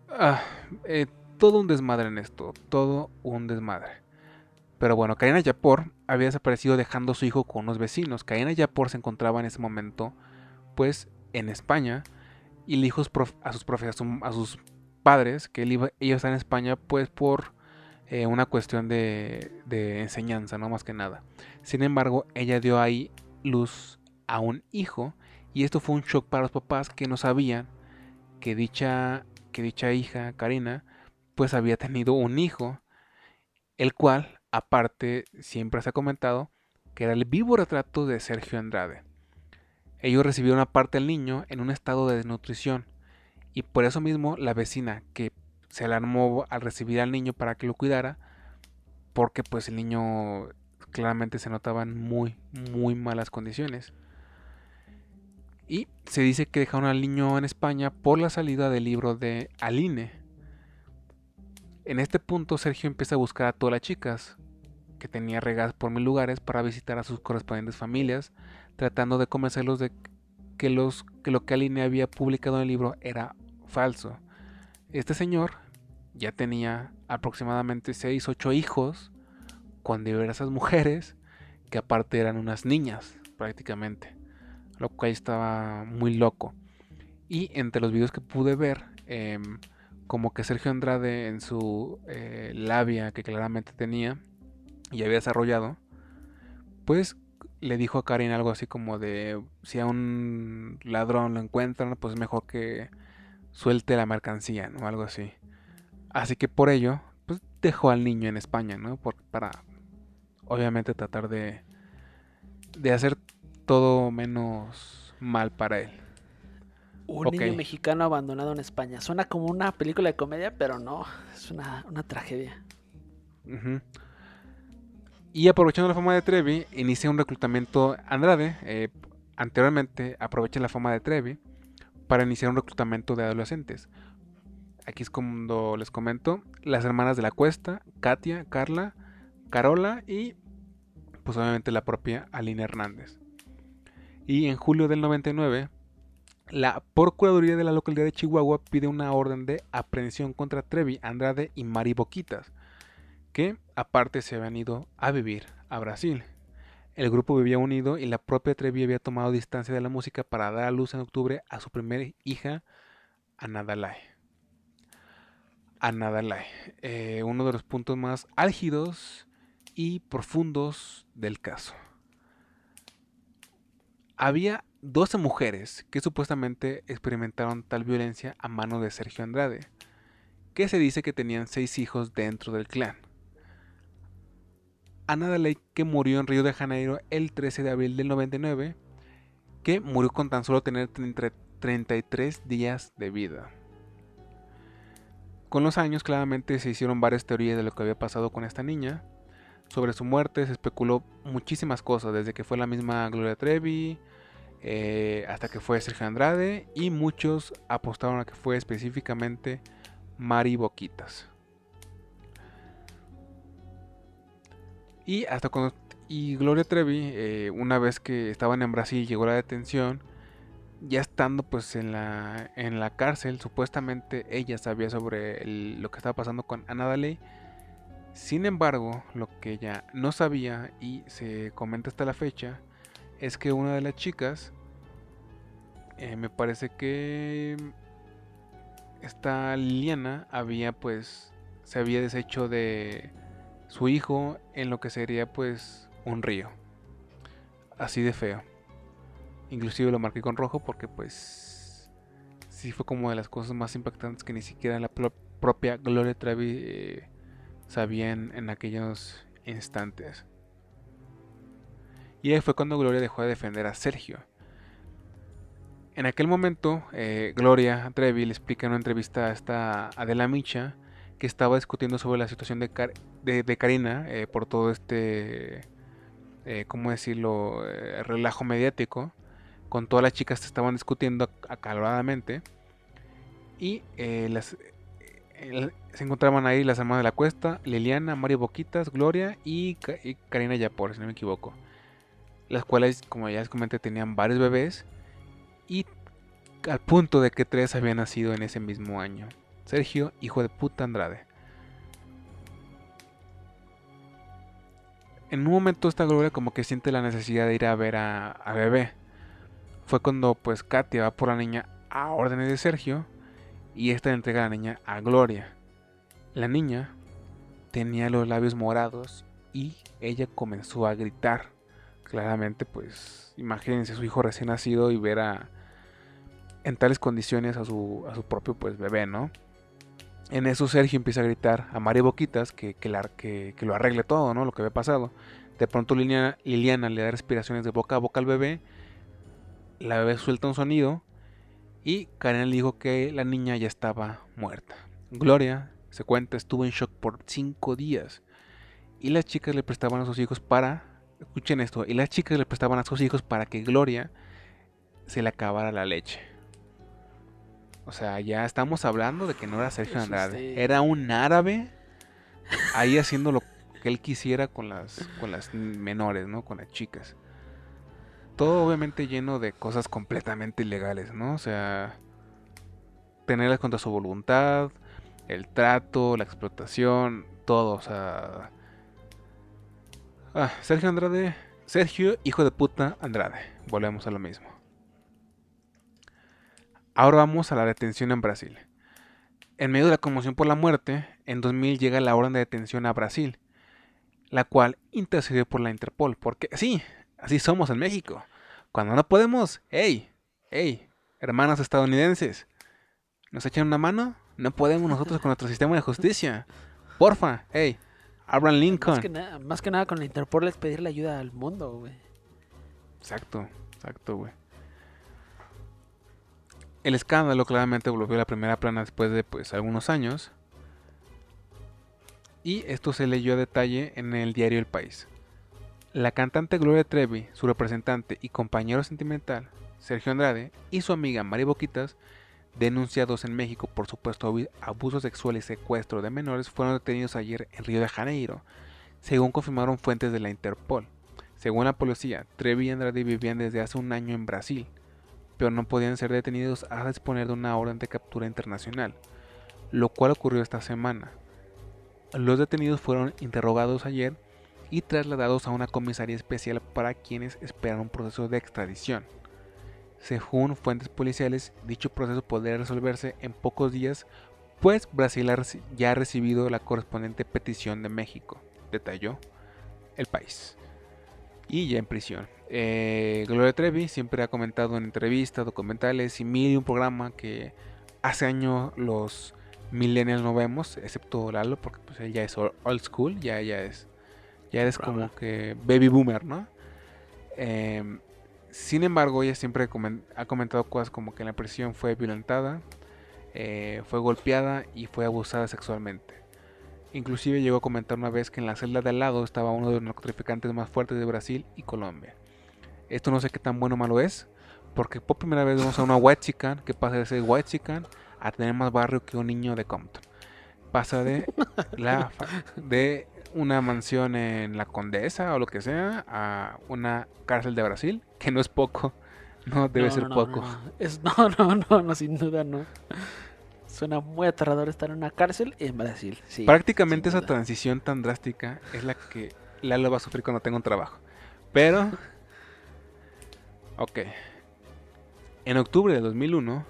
Ah, eh, todo un desmadre en esto, todo un desmadre. Pero bueno, Karina Yapor había desaparecido dejando a su hijo con unos vecinos. Karina Yapor se encontraba en ese momento pues en España y le dijo a sus, a sus padres que él iba, ellos están en España pues por eh, una cuestión de, de, enseñanza, no más que nada. Sin embargo, ella dio ahí luz a un hijo y esto fue un shock para los papás que no sabían que dicha, que dicha hija, Karina, pues había tenido un hijo, el cual, aparte, siempre se ha comentado que era el vivo retrato de Sergio Andrade. Ellos recibieron aparte al niño en un estado de desnutrición y por eso mismo la vecina que se alarmó al recibir al niño para que lo cuidara porque pues el niño claramente se notaba en muy muy malas condiciones. Y se dice que dejaron al niño en España por la salida del libro de Aline. En este punto Sergio empieza a buscar a todas las chicas que tenía regadas por mil lugares para visitar a sus correspondientes familias, tratando de convencerlos de que, los, que lo que Aline había publicado en el libro era falso. Este señor ya tenía aproximadamente 6, 8 hijos con diversas mujeres que aparte eran unas niñas prácticamente, lo cual estaba muy loco. Y entre los videos que pude ver, em, como que Sergio Andrade en su eh, labia que claramente tenía y había desarrollado, pues le dijo a Karin algo así como de si a un ladrón lo encuentran, pues mejor que suelte la mercancía, ¿no? Algo así. Así que por ello, pues dejó al niño en España, ¿no? para obviamente tratar de de hacer todo menos mal para él. Un niño mexicano abandonado en España. Suena como una película de comedia, pero no, es una, tragedia. Y aprovechando la fama de Trevi, inicia un reclutamiento Andrade. Eh, anteriormente aprovecha la fama de Trevi para iniciar un reclutamiento de adolescentes. Aquí es cuando les comento las hermanas de la Cuesta, Katia, Carla, Carola y pues obviamente la propia Aline Hernández. Y en julio del 99, la Procuraduría de la localidad de Chihuahua pide una orden de aprehensión contra Trevi, Andrade y Mari Boquitas que aparte se habían ido a vivir a Brasil. El grupo vivía unido y la propia Trevi había tomado distancia de la música para dar a luz en octubre a su primera hija, Anadalae. Anadalae, eh, uno de los puntos más álgidos y profundos del caso. Había 12 mujeres que supuestamente experimentaron tal violencia a mano de Sergio Andrade, que se dice que tenían seis hijos dentro del clan. Ana Daley, que murió en Río de Janeiro el 13 de abril del 99, que murió con tan solo tener 33 días de vida. Con los años claramente se hicieron varias teorías de lo que había pasado con esta niña. Sobre su muerte se especuló muchísimas cosas, desde que fue la misma Gloria Trevi, eh, hasta que fue Sergio Andrade, y muchos apostaron a que fue específicamente Mari Boquitas. Y hasta cuando y Gloria Trevi, eh, una vez que estaban en Brasil, llegó la detención. Ya estando pues en la, en la cárcel, supuestamente ella sabía sobre lo que estaba pasando con Ana Daley. Sin embargo, lo que ella no sabía y se comenta hasta la fecha es que una de las chicas, eh, me parece que esta Liliana había pues se había deshecho de su hijo en lo que sería pues un río. Así de feo. Inclusive lo marqué con rojo porque pues sí fue como de las cosas más impactantes que ni siquiera la propia Gloria Trevi eh, sabía en, aquellos instantes. Y ahí fue cuando Gloria dejó de defender a Sergio. En aquel momento, eh, Gloria Trevi le explica en una entrevista a esta Adela Micha que estaba discutiendo sobre la situación de, de, Karina eh, por todo este, eh, ¿cómo decirlo?, eh, relajo mediático. Con todas las chicas que estaban discutiendo acaloradamente. Y las, se encontraban ahí las hermanas de la cuesta, Liliana, Mario Boquitas, Gloria y, Karina Yapor, si no me equivoco. Las cuales, como ya les comenté, tenían varios bebés. Y al punto de que tres habían nacido en ese mismo año. Sergio, hijo de puta Andrade. En un momento esta Gloria como que siente la necesidad de ir a ver a, bebé. Fue cuando pues Katia va por la niña a órdenes de Sergio y esta entrega a la niña a Gloria. La niña tenía los labios morados y ella comenzó a gritar. Claramente pues imagínense su hijo recién nacido y ver a en tales condiciones a su, a su propio pues bebé, ¿no? En eso Sergio empieza a gritar a María Boquitas que, que, lo arregle todo, ¿no? Lo que había pasado. De pronto Liliana, Liliana, le da respiraciones de boca a boca al bebé. La bebé suelta un sonido. Y Karen le dijo que la niña ya estaba muerta. Gloria, se cuenta, estuvo en shock por cinco días. Y las chicas le prestaban a sus hijos para... Escuchen esto. Y las chicas le prestaban a sus hijos para que Gloria se le acabara la leche. O sea, ya estamos hablando de que no era Sergio Andrade. Era un árabe ahí haciendo lo que él quisiera con las, con las menores, ¿no? Con las chicas. Todo obviamente lleno de cosas completamente ilegales, ¿no? O sea, tenerlas contra su voluntad, el trato, la explotación, todo, o sea... Ah, Sergio Andrade, Sergio, hijo de puta Andrade. Volvemos a lo mismo. Ahora vamos a la detención en Brasil. En medio de la conmoción por la muerte, en 2000 llega la orden de detención a Brasil, la cual intercedió por la Interpol, porque sí, así somos en México. Cuando no podemos, hey, hey, hermanos estadounidenses, ¿nos echan una mano? No podemos nosotros con nuestro sistema de justicia. Porfa, hey, Abraham Lincoln. Más que, nada, más que nada con la Interpol es pedirle ayuda al mundo, güey. Exacto, exacto, güey. El escándalo claramente volvió a la primera plana después de pues, algunos años. Y esto se leyó a detalle en el diario El País. La cantante Gloria Trevi, su representante y compañero sentimental, Sergio Andrade, y su amiga Mari Boquitas, denunciados en México por supuesto abuso sexual y secuestro de menores, fueron detenidos ayer en Río de Janeiro, según confirmaron fuentes de la Interpol. Según la policía, Trevi y Andrade vivían desde hace un año en Brasil, pero no podían ser detenidos a disponer de una orden de captura internacional, lo cual ocurrió esta semana. Los detenidos fueron interrogados ayer y trasladados a una comisaría especial para quienes esperan un proceso de extradición. Según fuentes policiales, dicho proceso podría resolverse en pocos días, pues Brasil ya ha recibido la correspondiente petición de México, detalló el país. Y ya en prisión. Eh, Gloria Trevi siempre ha comentado en entrevistas, documentales y mil y un programa que hace años los millennials no vemos, excepto Lalo, porque pues él ya es old school, ya, ya es, ya eres como que baby boomer, ¿no? Em, sin embargo, ella siempre ha comentado cosas como que en la prisión fue violentada, eh, fue golpeada y fue abusada sexualmente. Inclusive llegó a comentar una vez que en la celda de al lado estaba uno de los narcotraficantes más fuertes de Brasil y Colombia. Esto no sé qué tan bueno o malo es, porque por primera vez vemos a una white chican que pasa de ser white chican a tener más barrio que un niño de Compton. Pasa de *laughs* la de una mansión en la Condesa o lo que sea a una cárcel de Brasil, que no es poco. No, debe ser poco. No, es, *laughs* no, no, no, sin duda no. Suena muy aterrador estar en una cárcel en Brasil. Prácticamente esa transición tan drástica es la que Lalo va a sufrir cuando tenga un trabajo. Pero... Ok. En octubre de 2001,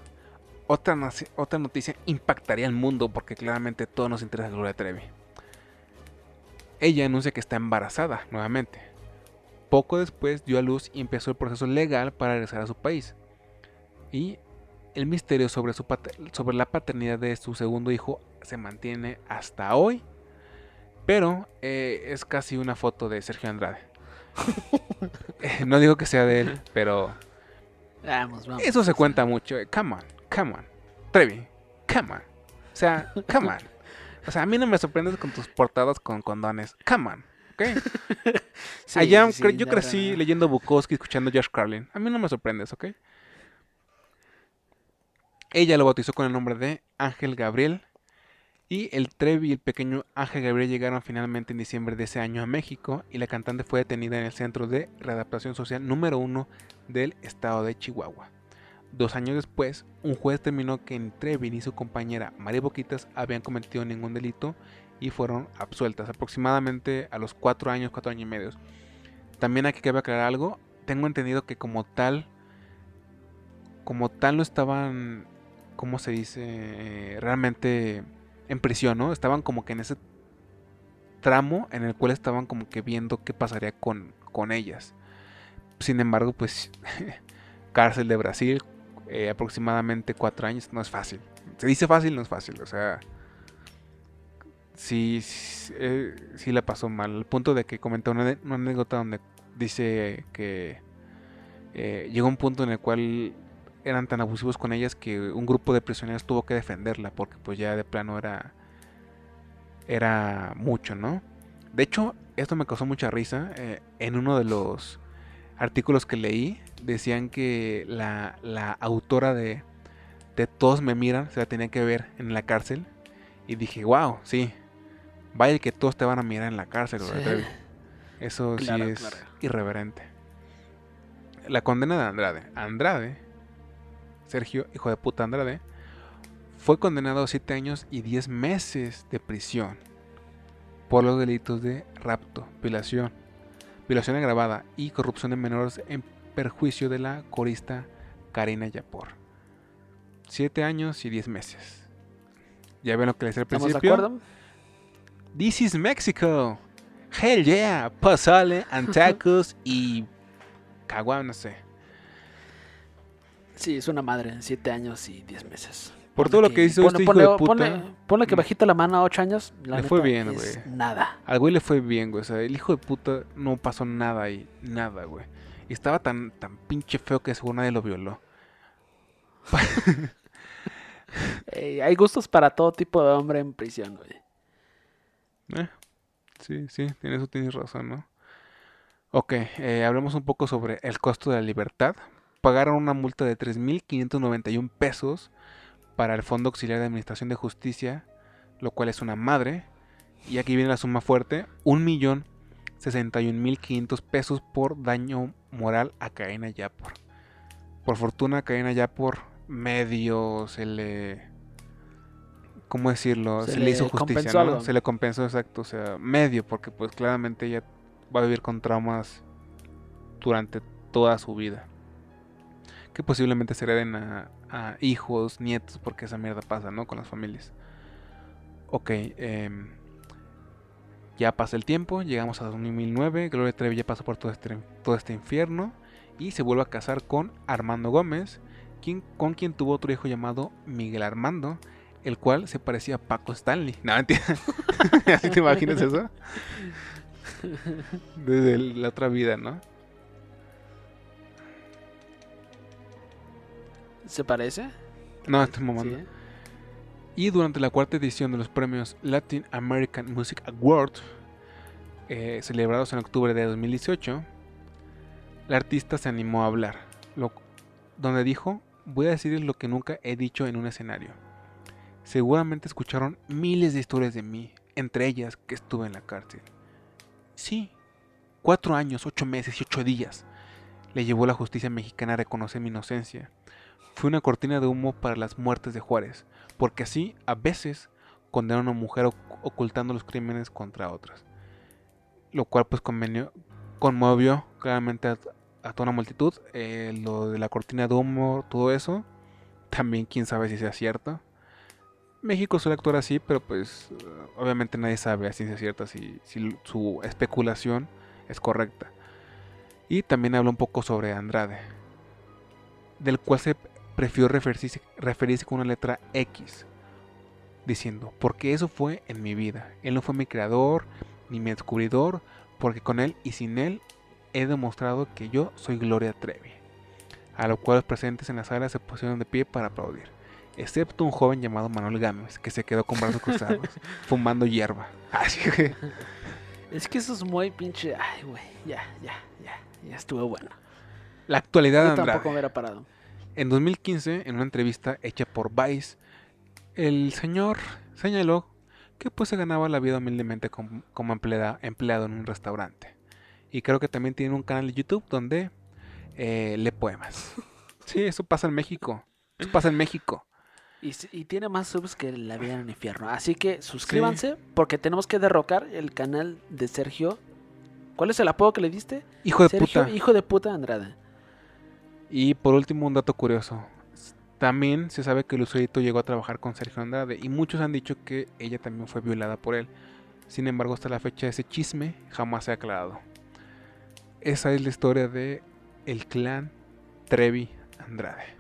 otra, otra noticia impactaría al mundo porque claramente todo nos interesa Gloria Trevi. Ella anuncia que está embarazada nuevamente. Poco después dio a luz y empezó el proceso legal para regresar a su país. Y el misterio sobre, su sobre la paternidad de su segundo hijo se mantiene hasta hoy. Pero eh, es casi una foto de Sergio Andrade. Eh, *laughs* no digo que sea de él, pero... Eso se cuenta mucho. Come on, come on. Trevi, come on. O sea, come on. O sea, a mí no me sorprendes con tus portadas con condones. Come on. ¿ok? *laughs* Allá yo crecí leyendo Bukowski, escuchando Josh Carlin. A mí no me sorprendes, ¿ok? Ella lo bautizó con el nombre de Ángel Gabriel. Y el Trevi y el pequeño Ángel Gabriel llegaron finalmente en diciembre de ese año a México y la cantante fue detenida en el Centro de Readaptación Social número uno del estado de Chihuahua. Dos años después, un juez determinó que ni Trevi ni su compañera María Boquitas habían cometido ningún delito y fueron absueltas aproximadamente a los cuatro años, cuatro años y medio. También aquí cabe aclarar algo, tengo entendido que como tal, como tal no estaban ¿cómo se dice? Eh, realmente en prisión, ¿no? Estaban como que en ese tramo en el cual estaban como que viendo qué pasaría con, con ellas. Sin embargo, pues *laughs* cárcel de Brasil, eh, aproximadamente cuatro años, no es fácil. Se dice fácil, no es fácil, o sea... Sí, sí, eh, la pasó mal. Al punto de que comentó una, anécdota donde dice que llegó un punto en el cual eran tan abusivos con ellas que un grupo de prisioneros tuvo que defenderla porque pues ya de plano era era mucho, ¿no? De hecho, esto me causó mucha risa. Eh, en uno de los artículos que leí decían que la, la autora de, de Todos me miran se la tenía que ver en la cárcel y dije, wow, sí, vaya que todos te van a mirar en la cárcel, Eso sí es irreverente. La condena de Andrade. Andrade Sergio, hijo de puta Andrade, fue condenado a 7 años y 10 meses de prisión por los delitos de rapto, violación, violación agravada y corrupción de menores en perjuicio de la corista Karina Yapor. 7 años y 10 meses. Ya ven lo que les decía al principio. ¿Estamos de acuerdo? This is Mexico. Hell yeah. Pasale, *laughs* antacos y caguán, no sé. Sí, es una madre en 7 años y 10 meses. Por todo lo que hizo este hijo de puta. Ponle, que mm. bajita la mano a 8 años. le fue bien, güey. Nada. Al güey le fue bien, güey. O sea, el hijo de puta no pasó nada ahí. Nada, güey. Y estaba tan, tan pinche feo que seguro nadie lo violó. *laughs* hay gustos para todo tipo de hombre en prisión, güey. Eh, sí, sí, tienes, tienes razón, ¿no? Ok, eh, hablemos un poco sobre el costo de la libertad pagaron una multa de 3.591 pesos para el Fondo Auxiliar de Administración de Justicia, lo cual es una madre. Y aquí viene la suma fuerte, 1.061.500 pesos por daño moral a Caena Yapor. Por fortuna, Caena Yapor medio se le... ¿Cómo decirlo? Se, le, hizo justicia, ¿no? Se le compensó, exacto. O sea, medio, porque pues claramente ella va a vivir con traumas durante toda su vida que posiblemente se hereden a, hijos, nietos, porque esa mierda pasa, ¿no? Con las familias. Ok. Em, Ya pasa el tiempo, llegamos a 2009, Gloria Trevi ya pasó por todo este, todo este infierno y se vuelve a casar con Armando Gómez, quien, con quien tuvo otro hijo llamado Miguel Armando, el cual se parecía a Paco Stanley. No, mentira. *laughs* ¿Así te imaginas eso? *laughs* Desde la otra vida, ¿no? ¿Se parece? No, estoy mamando. Sí. Y durante la cuarta edición de los premios Latin American Music Awards, eh, celebrados en octubre de 2018, la artista se animó a hablar, lo- donde dijo, voy a decirles lo que nunca he dicho en un escenario. Seguramente escucharon miles de historias de mí, entre ellas que estuve en la cárcel. Sí, cuatro años, ocho meses y ocho días le llevó la justicia mexicana a reconocer mi inocencia. Fue una cortina de humo para las muertes de Juárez, porque así a veces condenan a una mujer oc- ocultando los crímenes contra otras. Lo cual pues convenio- conmovió claramente a, toda una multitud. Eh, lo de la cortina de humo, todo eso, también quién sabe si sea cierto. México suele actuar así, pero pues obviamente nadie sabe a ciencia cierta si, si su especulación es correcta. Y también habla un poco sobre Andrade, del cual se prefirió referirse, referirse con una letra X, diciendo, porque eso fue en mi vida. Él no fue mi creador ni mi descubridor, porque con él y sin él he demostrado que yo soy Gloria Trevi. A lo cual los presentes en la sala se pusieron de pie para aplaudir, excepto un joven llamado Manuel Gámez, que se quedó con brazos cruzados, *laughs* fumando hierba. Así *laughs* que, Es que eso es muy pinche. Ay, güey. Ya, ya, ya. Ya estuvo bueno. la actualidad de Yo tampoco me Andrade. hubiera parado. En 2015, en una entrevista hecha por Vice, el señor señaló que pues se ganaba la vida humildemente com- como, emplea- empleado en un restaurante. Y creo que también tiene un canal de YouTube donde eh, lee poemas. *laughs* Sí, eso pasa en México. Eso pasa en México. Y, tiene más subs que la vida en el infierno. Así que suscríbanse porque tenemos que derrocar el canal de Sergio. ¿Cuál es el apodo que le diste? Hijo de Sergio, puta. hijo de puta Andrade. Y por último, un dato curioso. También se sabe que Lucerito llegó a trabajar con Sergio Andrade y muchos han dicho que ella también fue violada por él. Sin embargo, hasta la fecha ese chisme jamás se ha aclarado. Esa es la historia de el clan Trevi Andrade.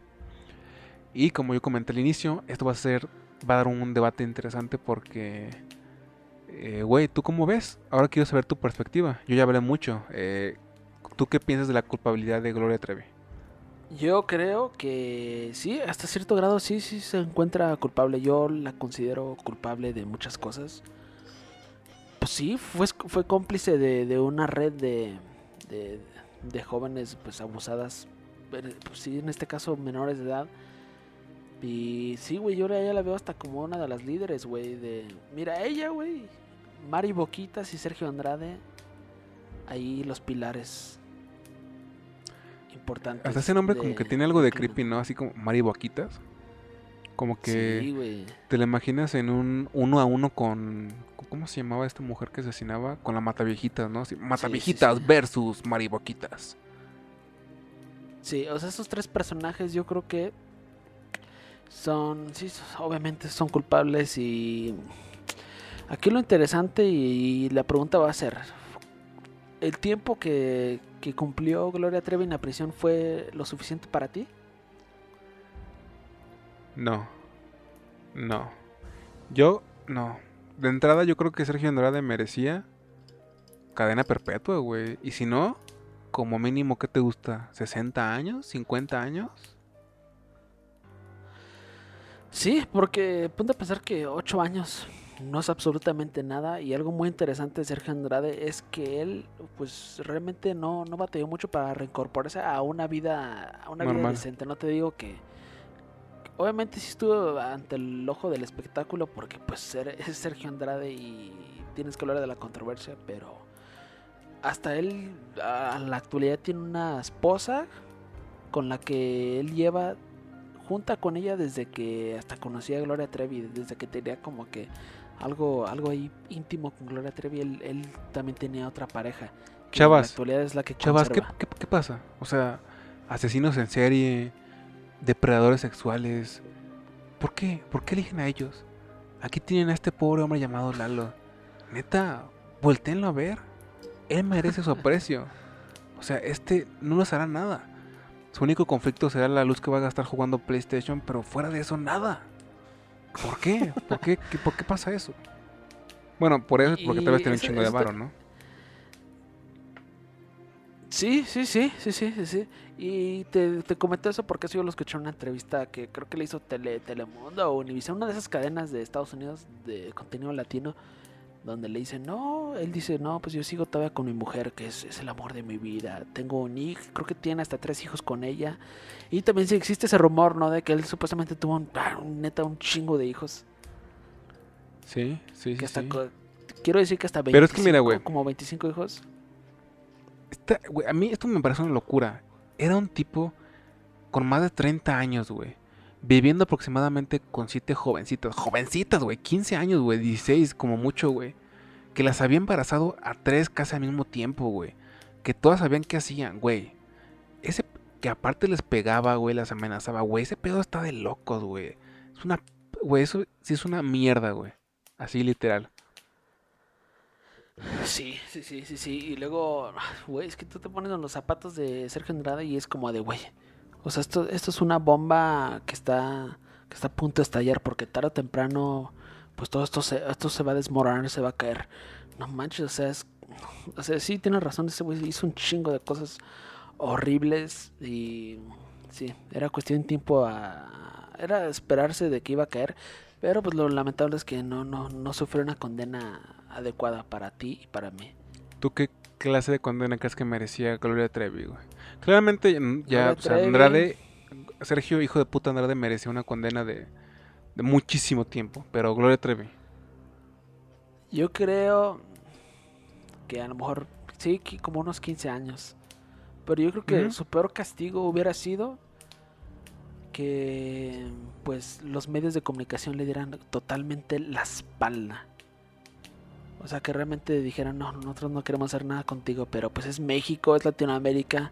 Y como yo comenté al inicio, esto va a ser va a dar un debate interesante porque eh, güey, ¿tú cómo ves? Ahora quiero saber tu perspectiva. Yo ya hablé mucho. Eh, ¿Tú qué piensas de la culpabilidad de Gloria Trevi? Yo creo que sí, hasta cierto grado sí, sí se encuentra culpable. Yo la considero culpable de muchas cosas. Pues sí, fue, fue cómplice de, de una red de, de, de jóvenes pues abusadas. Pues sí, en este caso menores de edad. Y sí, güey, yo a ella la veo hasta como una de las líderes, güey. De... Mira, ella, güey. Mari Boquitas y Sergio Andrade. Ahí los pilares importantes. Hasta ese nombre como que tiene algo de creepy, ¿no? Así como Mari Boquitas. Como que Sí, güey. te la imaginas en un uno a uno con... ¿Cómo se llamaba esta mujer que asesinaba? Con la Mataviejitas, ¿no? Así, Mataviejitas sí. versus Mari Boquitas. Sí, o sea, esos tres personajes yo creo que son, sí, obviamente son culpables y aquí lo interesante y la pregunta va a ser, ¿el tiempo que, que cumplió Gloria Trevi en la prisión fue lo suficiente para ti? No. No. Yo, no. De entrada yo creo que Sergio Andrade merecía cadena perpetua, güey. Y si no, como mínimo, ¿qué te gusta? ¿60 años? ¿50 años? Sí, porque ponte a pensar que ocho años no es absolutamente nada y algo muy interesante de Sergio Andrade es que él pues realmente no, no batalló mucho para reincorporarse a una vida a una vida Normal. decente. No te digo que obviamente sí estuvo ante el ojo del espectáculo porque pues es Sergio Andrade y tienes que hablar de la controversia, pero hasta él a la actualidad tiene una esposa con la que él lleva junta con ella desde que hasta conocía a Gloria Trevi, desde que tenía como que algo, algo ahí íntimo con Gloria Trevi, él, él también tenía otra pareja. que Chavas, en la actualidad es la que Chavas, ¿qué, qué, qué pasa? O sea, asesinos en serie, depredadores sexuales. ¿Por qué? ¿Por qué eligen a ellos? Aquí tienen a este pobre hombre llamado Lalo. Neta, volteenlo a ver. Él merece su aprecio. O sea, este no nos hará nada. Su único conflicto será la luz que va a gastar jugando PlayStation, pero fuera de eso, nada. ¿Por qué? ¿Por qué, ¿Qué- ¿Por qué pasa eso? Bueno, por eso, porque tal vez tiene un chingo de varo, ¿no? Sí, sí, sí, sí, sí, sí, sí. Y te, te comenté eso porque eso yo lo escuché en una entrevista que creo que le hizo Tele, Telemundo o Univision, una de esas cadenas de Estados Unidos de contenido latino, donde le dicen, no, él dice, no, pues yo sigo todavía con mi mujer, que es, es el amor de mi vida. Tengo un hijo, creo que tiene hasta tres hijos con ella. Y también sí existe ese rumor, ¿no? De que él supuestamente tuvo un, ah, un- neta un chingo de hijos. Sí, sí, sí. Que hasta, sí. quiero decir que hasta 25, Pero es que mira, güey. como 25 hijos. Esta- güey, a mí esto me parece una locura. Era un tipo con más de 30 años, güey. Viviendo aproximadamente con siete jovencitas. Jovencitas, güey. 15 años, güey. 16 como mucho, güey. Que las había embarazado a tres casi al mismo tiempo, güey. Que todas sabían qué hacían, güey. Ese que aparte les pegaba, güey, las amenazaba, güey. Ese pedo está de locos, güey. Es una... Güey, eso sí es una mierda, güey. Así literal. Sí, sí, sí, sí, sí. Y luego, güey, es que tú te pones en los zapatos de Sergio Andrade y es como de, güey. O sea, esto, esto es una bomba que está, que está a punto de estallar porque tarde o temprano, pues todo esto se, esto se va a desmoronar, se va a caer. No manches, o sea, es, o sea, sí tienes razón, ese güey hizo un chingo de cosas horribles y sí, era cuestión de tiempo a, era esperarse de que iba a caer. Pero pues lo lamentable es que no, no, no sufrió una condena adecuada para ti y para mí. ¿Tú qué clase de condena crees que merecía Gloria Trevi, güey? Claramente ya Gloria o sea. Andrade, Sergio, hijo de puta Andrade, merecía una condena de, de muchísimo tiempo. Pero Gloria Trevi, Yo creo que a lo mejor, sí, como unos 15 años. Pero yo creo que su peor castigo hubiera sido que pues los medios de comunicación le dieran totalmente la espalda. O sea, que realmente dijeran, no, nosotros no queremos hacer nada contigo, pero pues es México, es Latinoamérica.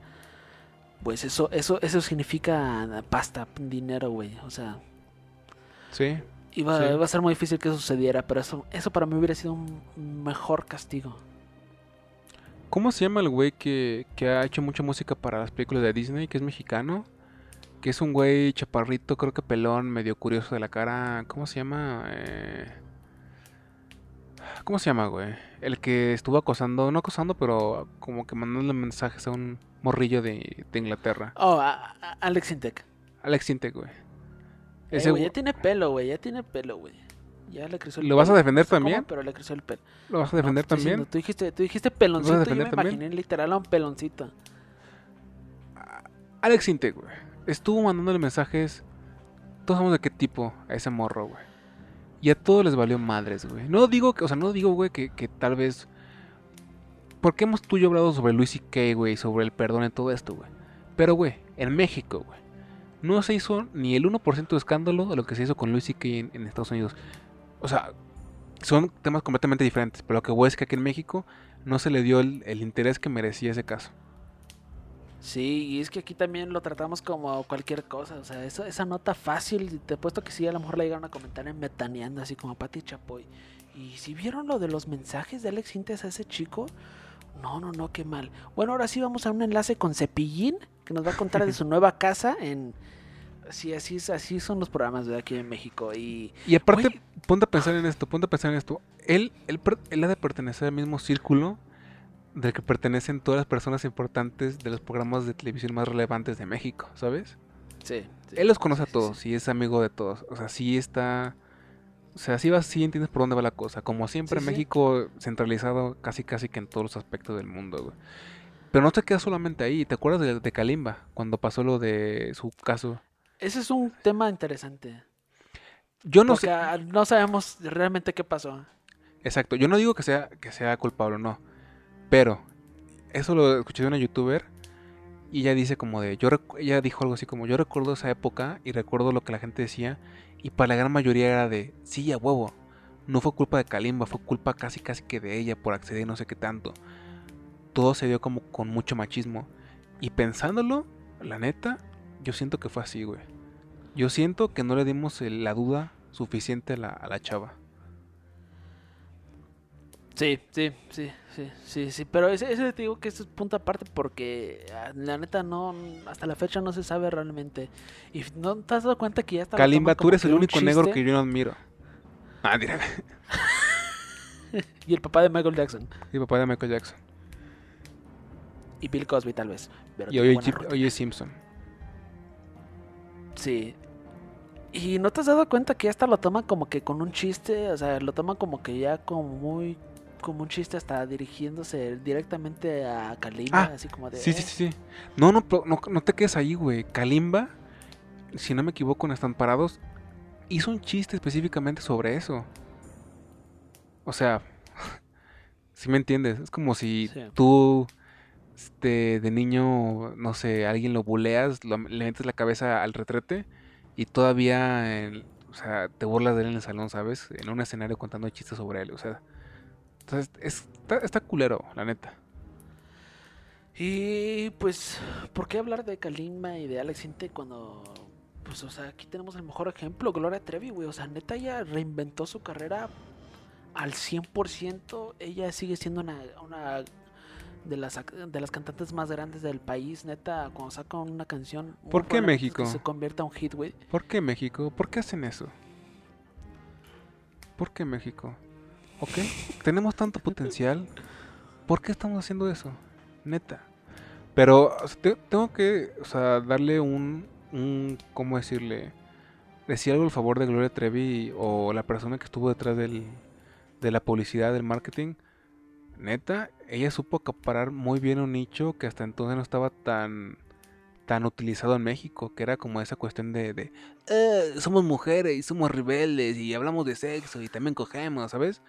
Pues eso, eso, eso significa pasta, dinero, güey. O sea, sí. iba, Sí. iba a ser muy difícil que sucediera, pero eso, eso para mí hubiera sido un mejor castigo. ¿Cómo se llama el güey que, que ha hecho mucha música para las películas de Disney, que es mexicano? Que es un güey chaparrito, creo que pelón, medio curioso de la cara. ¿Cómo se llama? Eh, ¿Cómo se llama, güey? El que estuvo acosando, no acosando, pero como que mandando mensajes a un morrillo de, de Inglaterra. Oh, a- a- Alex Intec. Alex Intec, güey. Ese güey, ya tiene pelo, güey, ya tiene pelo, güey. Ya le creció el ¿Lo vas a defender No sé cómo, también? pero le creció el pelo. ¿Lo vas a defender también? diciendo, tú dijiste, tú dijiste peloncito, yo me también? imaginé literal a un peloncito. Alex Intec, güey. Estuvo mandándole mensajes. Todos sabemos de qué tipo a ese morro, güey. Y a todos les valió madres, güey. No digo que, o sea, no digo, güey, que, que tal vez. Porque hemos tú y yo hablado sobre Luis y Kay, güey, sobre el perdón y todo esto, güey. Pero, güey, en México, güey, no se hizo ni el 1% de escándalo de lo que se hizo con Luis y en, en Estados Unidos. O sea, son temas completamente diferentes. Pero lo que voy es que aquí en México no se le dio el, interés que merecía ese caso. Sí, y es que aquí también lo tratamos como cualquier cosa. O sea, eso, esa nota fácil, te he puesto que sí, a lo mejor la llegaron a comentar en Metaneando, así como Pati Chapoy. Y si vieron lo de los mensajes de Alex Intes a ese chico, no, no, no, qué mal. Bueno, ahora sí vamos a un enlace con Cepillín, que nos va a contar de su nueva casa en... Sí, así, es- así son los programas de aquí en México. Y Y aparte, ponte a pensar en esto, ponte a pensar en esto. Él, él, él ha de pertenecer al mismo círculo del que pertenecen todas las personas importantes de los programas de televisión más relevantes de México, ¿sabes? sí, sí, Él los conoce a todos sí. y es amigo de todos. O sea, sí está... O sea, sí, vas, sí entiendes por dónde va la cosa. Como siempre. México centralizado casi casi que en todos los aspectos del mundo, güey. Pero no te quedas solamente ahí. ¿Te acuerdas de, de Kalimba? Cuando pasó lo de su caso. Ese es un tema interesante. Yo no porque sé... no sabemos realmente qué pasó. Exacto, yo no digo que sea, que sea culpable o no, pero eso lo escuché de una youtuber y ella dice como de, yo ella dijo algo así como, yo recuerdo esa época y recuerdo lo que la gente decía y para la gran mayoría era de, sí, a huevo, no fue culpa de Kalimba, fue culpa casi casi que de ella por acceder no sé qué tanto. Todo se dio como con mucho machismo y pensándolo, la neta, yo siento que fue así, güey. Yo siento que no le dimos la duda suficiente a la, a la chava. Sí, sí, sí, sí, sí, sí. Pero ese, ese te digo que es punto aparte porque ah, la neta no, hasta la fecha no se sabe realmente. Y no te has dado cuenta que ya está. Kalimba, tú eres el único negro que yo no admiro. Ah, dígame. *laughs* y el papá de Michael Jackson. Y el papá de Michael Jackson. Y Bill Cosby tal vez. Pero y hoy, hoy es Simpson. Sí, y no te has dado cuenta que hasta lo toma como que con un chiste, o sea, lo toma como que ya como muy como un chiste hasta dirigiéndose directamente a Kalimba, ah, así como de... Sí, sí, sí, sí. No, no, no, no te quedes ahí, güey. Kalimba, si no me equivoco, en Están Parados, hizo un chiste específicamente sobre eso. O sea, *laughs* si me entiendes, es como si tú este, de niño, no sé, alguien lo buleas, le metes la cabeza al retrete y todavía, o sea, te burlas de él en el salón, ¿sabes? En un escenario contando chistes sobre él, o sea. Entonces, está, está culero, la neta. Y pues, ¿por qué hablar de Kalimba y de Alex Inte cuando, pues, o sea, aquí tenemos el mejor ejemplo, Gloria Trevi, güey? O sea, neta, ella reinventó su carrera al 100%. Ella sigue siendo una, una de las, de las cantantes más grandes del país, neta, cuando saca una canción. ¿Por qué México? se convierta en un hit, güey. ¿Por qué México? ¿Por qué hacen eso? ¿Por qué México? ¿Ok? Tenemos tanto potencial. ¿Por qué estamos haciendo eso? Neta. Pero tengo que, o sea, darle un, un, ¿cómo decirle? Decir algo al favor de Gloria Trevi o la persona que estuvo detrás del, de la publicidad, del marketing neta, ella supo acaparar muy bien un nicho que hasta entonces no estaba tan tan utilizado en México, que era como esa cuestión de, de eh, somos mujeres y somos rebeldes y hablamos de sexo y también cogemos, ¿sabes?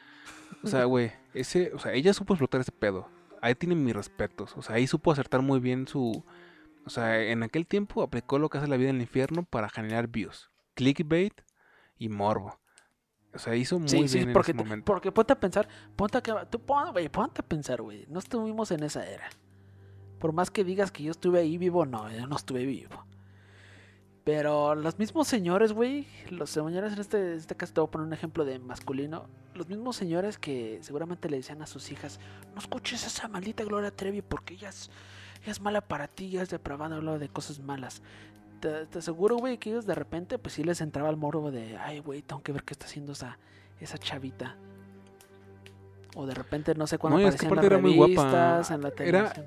O sea, güey, ese, o sea, ella supo explotar ese pedo. Ahí tienen mis respetos. O sea, ahí supo acertar muy bien su, o sea, en aquel tiempo aplicó lo que hace la vida en el infierno para generar views, clickbait y morbo. O sea, hizo muy bien en porque, ese momento. Porque ponte a pensar, ponte a, tú, ponte a pensar, güey. No estuvimos en esa era. Por más que digas que yo estuve ahí vivo, no, yo no estuve vivo. Pero los mismos señores, güey, los señores en este, en este caso te voy a poner un ejemplo de masculino. Los mismos señores que seguramente le decían a sus hijas, no escuches esa maldita Gloria Trevi porque ella es, ella es mala para ti, ella es depravada, habla de cosas malas te, aseguro, güey, que ellos de repente, pues sí les entraba el morbo de, ay, güey, tengo que ver qué está haciendo esa, esa chavita. O de repente, no sé cuándo no, aparecían las era revistas, en la televisión.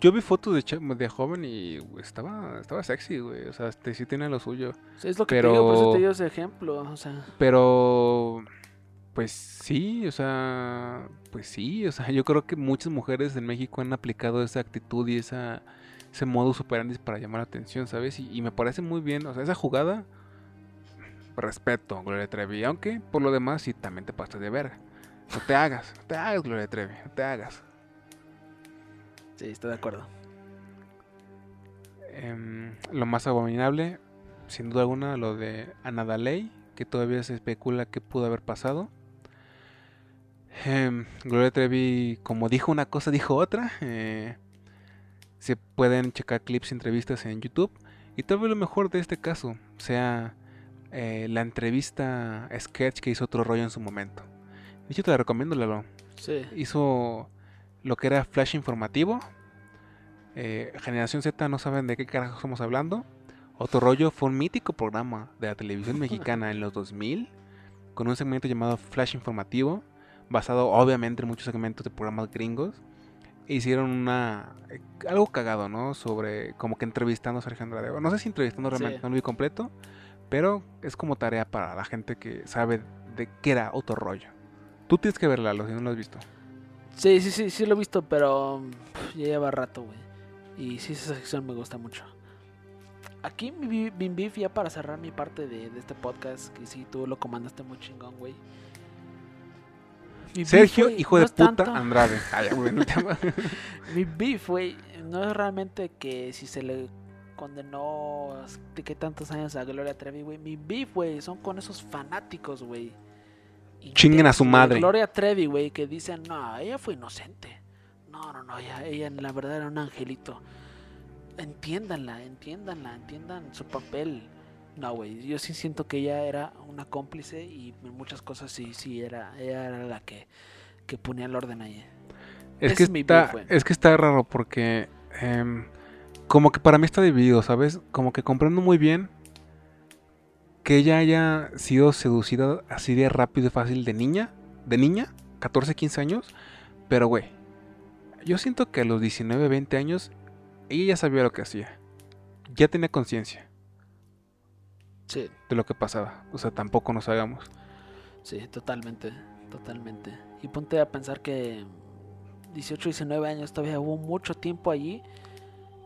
Yo vi fotos de, de joven y estaba, estaba sexy, güey. O sea, este, sí tiene lo suyo. Es lo que pero... te digo, por eso te digo ese ejemplo. O sea. Pero, pues sí, o sea, pues sí. O sea, yo creo que muchas mujeres en México han aplicado esa actitud y esa ese modo superandis para llamar la atención, ¿sabes? Y, me parece muy bien, o sea, esa jugada, respeto, Gloria Trevi, aunque por lo demás sí también te pasas de verga. No te hagas, no te hagas, Gloria Trevi, no te hagas. Sí, estoy de acuerdo. Em, lo más abominable, sin duda alguna, lo de Anadaley, que todavía se especula que pudo haber pasado. Eh, Gloria Trevi, como dijo una cosa, dijo otra. Eh, se pueden checar clips entrevistas en YouTube. Y tal vez lo mejor de este caso sea eh, la entrevista sketch que hizo otro rollo en su momento. De hecho, te la recomiendo, Lalo. Sí. Hizo lo que era Flash Informativo. Eh, Generación Z no saben de qué carajo estamos hablando. Otro rollo fue un mítico programa de la televisión *laughs* mexicana en los 2000 con un segmento llamado Flash Informativo, basado obviamente en muchos segmentos de programas gringos hicieron una eh, algo cagado, ¿no? Sobre como que entrevistando a Sergio Andrade. No sé si entrevistando realmente, no lo vi completo, pero es como tarea para la gente que sabe de qué era otro rollo. Tú tienes que verla, si no lo has visto. Sí, sí, sí, sí lo he visto, pero ya lleva rato, güey. Y sí, esa sección me gusta mucho. Aquí mi, mi ya para cerrar mi parte de, de este podcast, que sí, tú lo comandaste muy chingón, güey. Sergio, hijo de puta, Andrade. *laughs* mi beef, güey, no es realmente que si se le condenó de qué tantos años a Gloria Trevi, güey. Mi beef, güey, son con esos fanáticos, güey. Chinguen a su madre. Gloria Trevi, güey, que dicen, no, ella fue inocente. No, no, no, ella, ella la verdad era un angelito. Entiéndanla, entiéndanla, entiendan su papel. No, güey, yo sí siento que ella era una cómplice y en muchas cosas sí, sí, era, ella era la que, que ponía el orden ahí. Es Ese que, es mi está, es que está raro porque em, como que para mí está dividido, ¿sabes? Como que comprendo muy bien que ella haya sido seducida así de rápido y fácil de niña, de niña, 14, 15 años, pero güey, yo siento que a los 19, 20 años ella ya sabía lo que hacía. Ya tenía conciencia Sí, de lo que pasaba. O sea, tampoco nos hagamos. sí, totalmente, totalmente. Y ponte a pensar que 18, 19 años todavía hubo mucho tiempo allí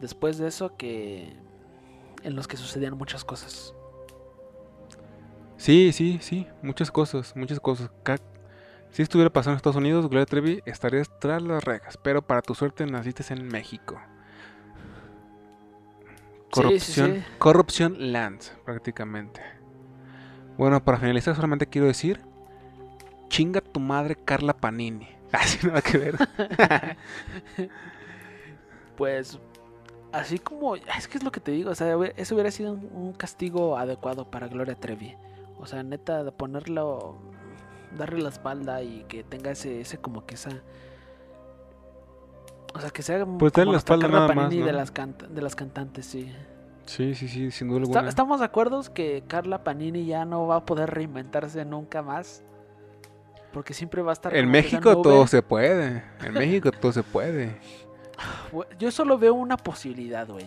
después de eso que en los que sucedían muchas cosas. Sí, sí, sí, muchas cosas, muchas cosas. Si estuviera pasando en Estados Unidos, Gloria Trevi estarías tras las rejas, pero para tu suerte naciste en México. Sí, sí, Corrupción, sí. corrupción land, prácticamente. Bueno, para finalizar solamente quiero decir, chinga tu madre Carla Panini. *laughs* Así nada que ver. *laughs* Pues así como, es que es lo que te digo, o sea, eso hubiera sido un, un castigo adecuado para Gloria Trevi. O sea, neta, de ponerlo, darle la espalda y que tenga ese, ese como que esa... O sea, que sea Pues como la espalda Carla nada más, de, las de las cantantes, sí. Sí, sí, sí, sin duda alguna. ¿Estamos de acuerdo que Carla Panini ya no va a poder reinventarse nunca más? Porque siempre va a estar... En México todo se puede. En México todo se puede. *laughs* Yo solo veo una posibilidad, güey.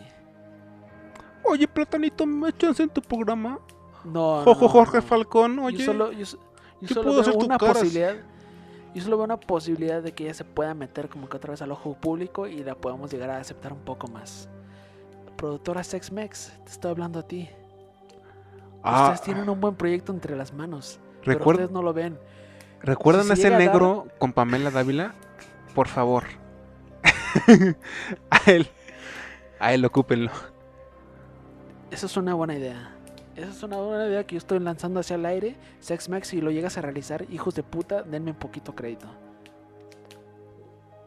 Oye, Platanito, ¿me echas en tu programa? No, Jojo no, Jorge no. Falcón, oye. Yo solo, yo, yo ¿qué solo puedo veo una caras? posibilidad. Yo solo veo una posibilidad de que ella se pueda meter como que otra vez al ojo público y la podamos llegar a aceptar un poco más. Productora Sex Mex, te estoy hablando a ti. Ah, Ustedes tienen un buen proyecto entre las manos. Pero recuerda- ustedes no lo ven. ¿Recuerdan si ese dar- negro con Pamela Dávila? Por favor. *laughs* *laughs* a él. A él, ocúpenlo. Esa es una buena idea. Esa es una buena idea que yo estoy lanzando hacia el aire. Sex Mex, si lo llegas a realizar, hijos de puta, denme un poquito crédito.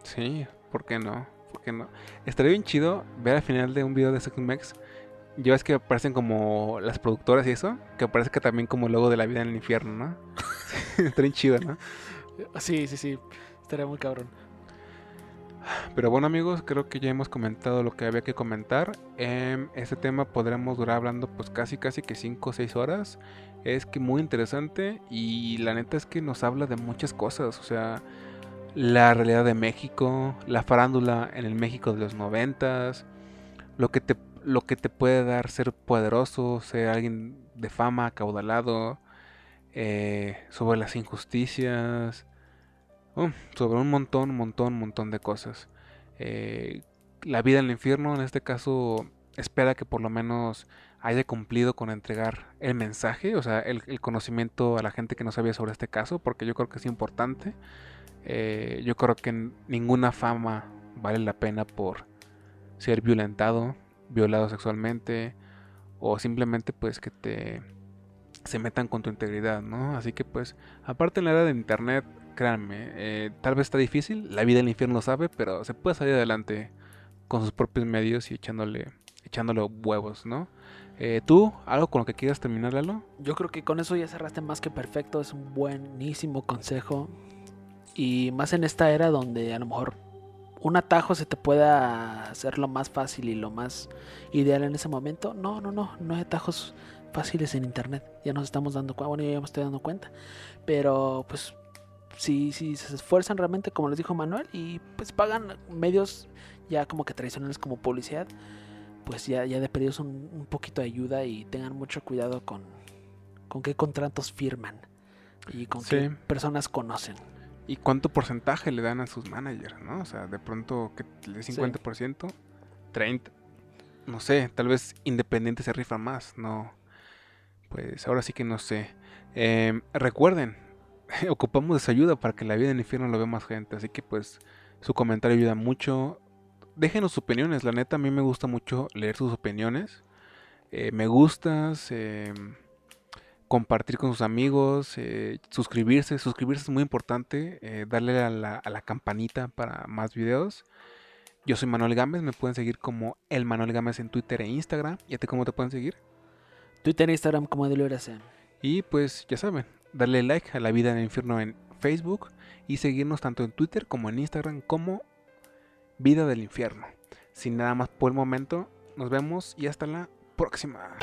Sí, ¿por qué no? ¿Por qué no? Estaría bien chido ver al final de un video de Sex Mex. Ya ves que aparecen como las productoras y eso. Que aparezca también como el logo de la vida en el infierno, ¿no? *laughs* Estaría bien chido, ¿no? Sí, sí, sí. Estaría muy cabrón. Pero bueno amigos, creo que ya hemos comentado lo que había que comentar. Em, este tema podremos durar hablando pues casi casi que 5 o 6 horas. Es que muy interesante y la neta es que nos habla de muchas cosas. O sea, la realidad de México, la farándula en el México de los noventas, lo que te, lo que te puede dar ser poderoso, ser alguien de fama, acaudalado, eh, sobre las injusticias, Oh, sobre un montón, montón, montón de cosas. Eh, la vida en el infierno, en este caso, espera que por lo menos haya cumplido con entregar el mensaje, o sea, el, conocimiento a la gente que no sabía sobre este caso, porque yo creo que es importante. Eh, yo creo que ninguna fama vale la pena por ser violentado, violado sexualmente, o simplemente pues que te se metan con tu integridad, ¿no? Así que pues, aparte en la era de internet, créanme, eh, tal vez está difícil, la vida en el infierno sabe, pero se puede salir adelante con sus propios medios y echándole, echándole huevos, ¿no? Eh, ¿Tú, algo con lo que quieras terminar, Lalo? Yo creo que con eso ya cerraste más que perfecto. Es un buenísimo consejo. Y más en esta era donde a lo mejor un atajo se te pueda hacer lo más fácil y lo más ideal en ese momento. No, no, no. No hay atajos fáciles en internet. Ya nos estamos dando cuenta. Bueno, yo ya me estoy dando cuenta. Pero pues si, si se esfuerzan realmente, como les dijo Manuel, y pues pagan medios ya como que tradicionales como publicidad, pues ya, ya de pedidos un, un poquito de ayuda y tengan mucho cuidado con, con qué contratos firman y con qué Sí. personas conocen. ¿Y cuánto porcentaje le dan a sus managers, no? O sea, de pronto, que el 50%, 30%, no sé, tal vez Independiente se rifa más, no. Pues ahora sí que no sé. Em, recuerden, *laughs* ocupamos de su ayuda para que la vida en el infierno lo vea más gente, así que pues su comentario ayuda mucho. Déjenos sus opiniones, la neta a mí me gusta mucho leer sus opiniones. Eh, me gustas, em, compartir con sus amigos, eh, suscribirse. Suscribirse es muy importante. eh, darle a la, a la campanita para más videos. Yo soy Manuel Gámez. Me pueden seguir como el Manuel Gámez en Twitter e Instagram. ¿Y a ti cómo te pueden seguir? Twitter e Instagram como de Y pues ya saben, darle like a la vida en el infierno en Facebook. y seguirnos tanto en Twitter como en Instagram como Vida del Infierno. Sin nada más por el momento, nos vemos y hasta la próxima.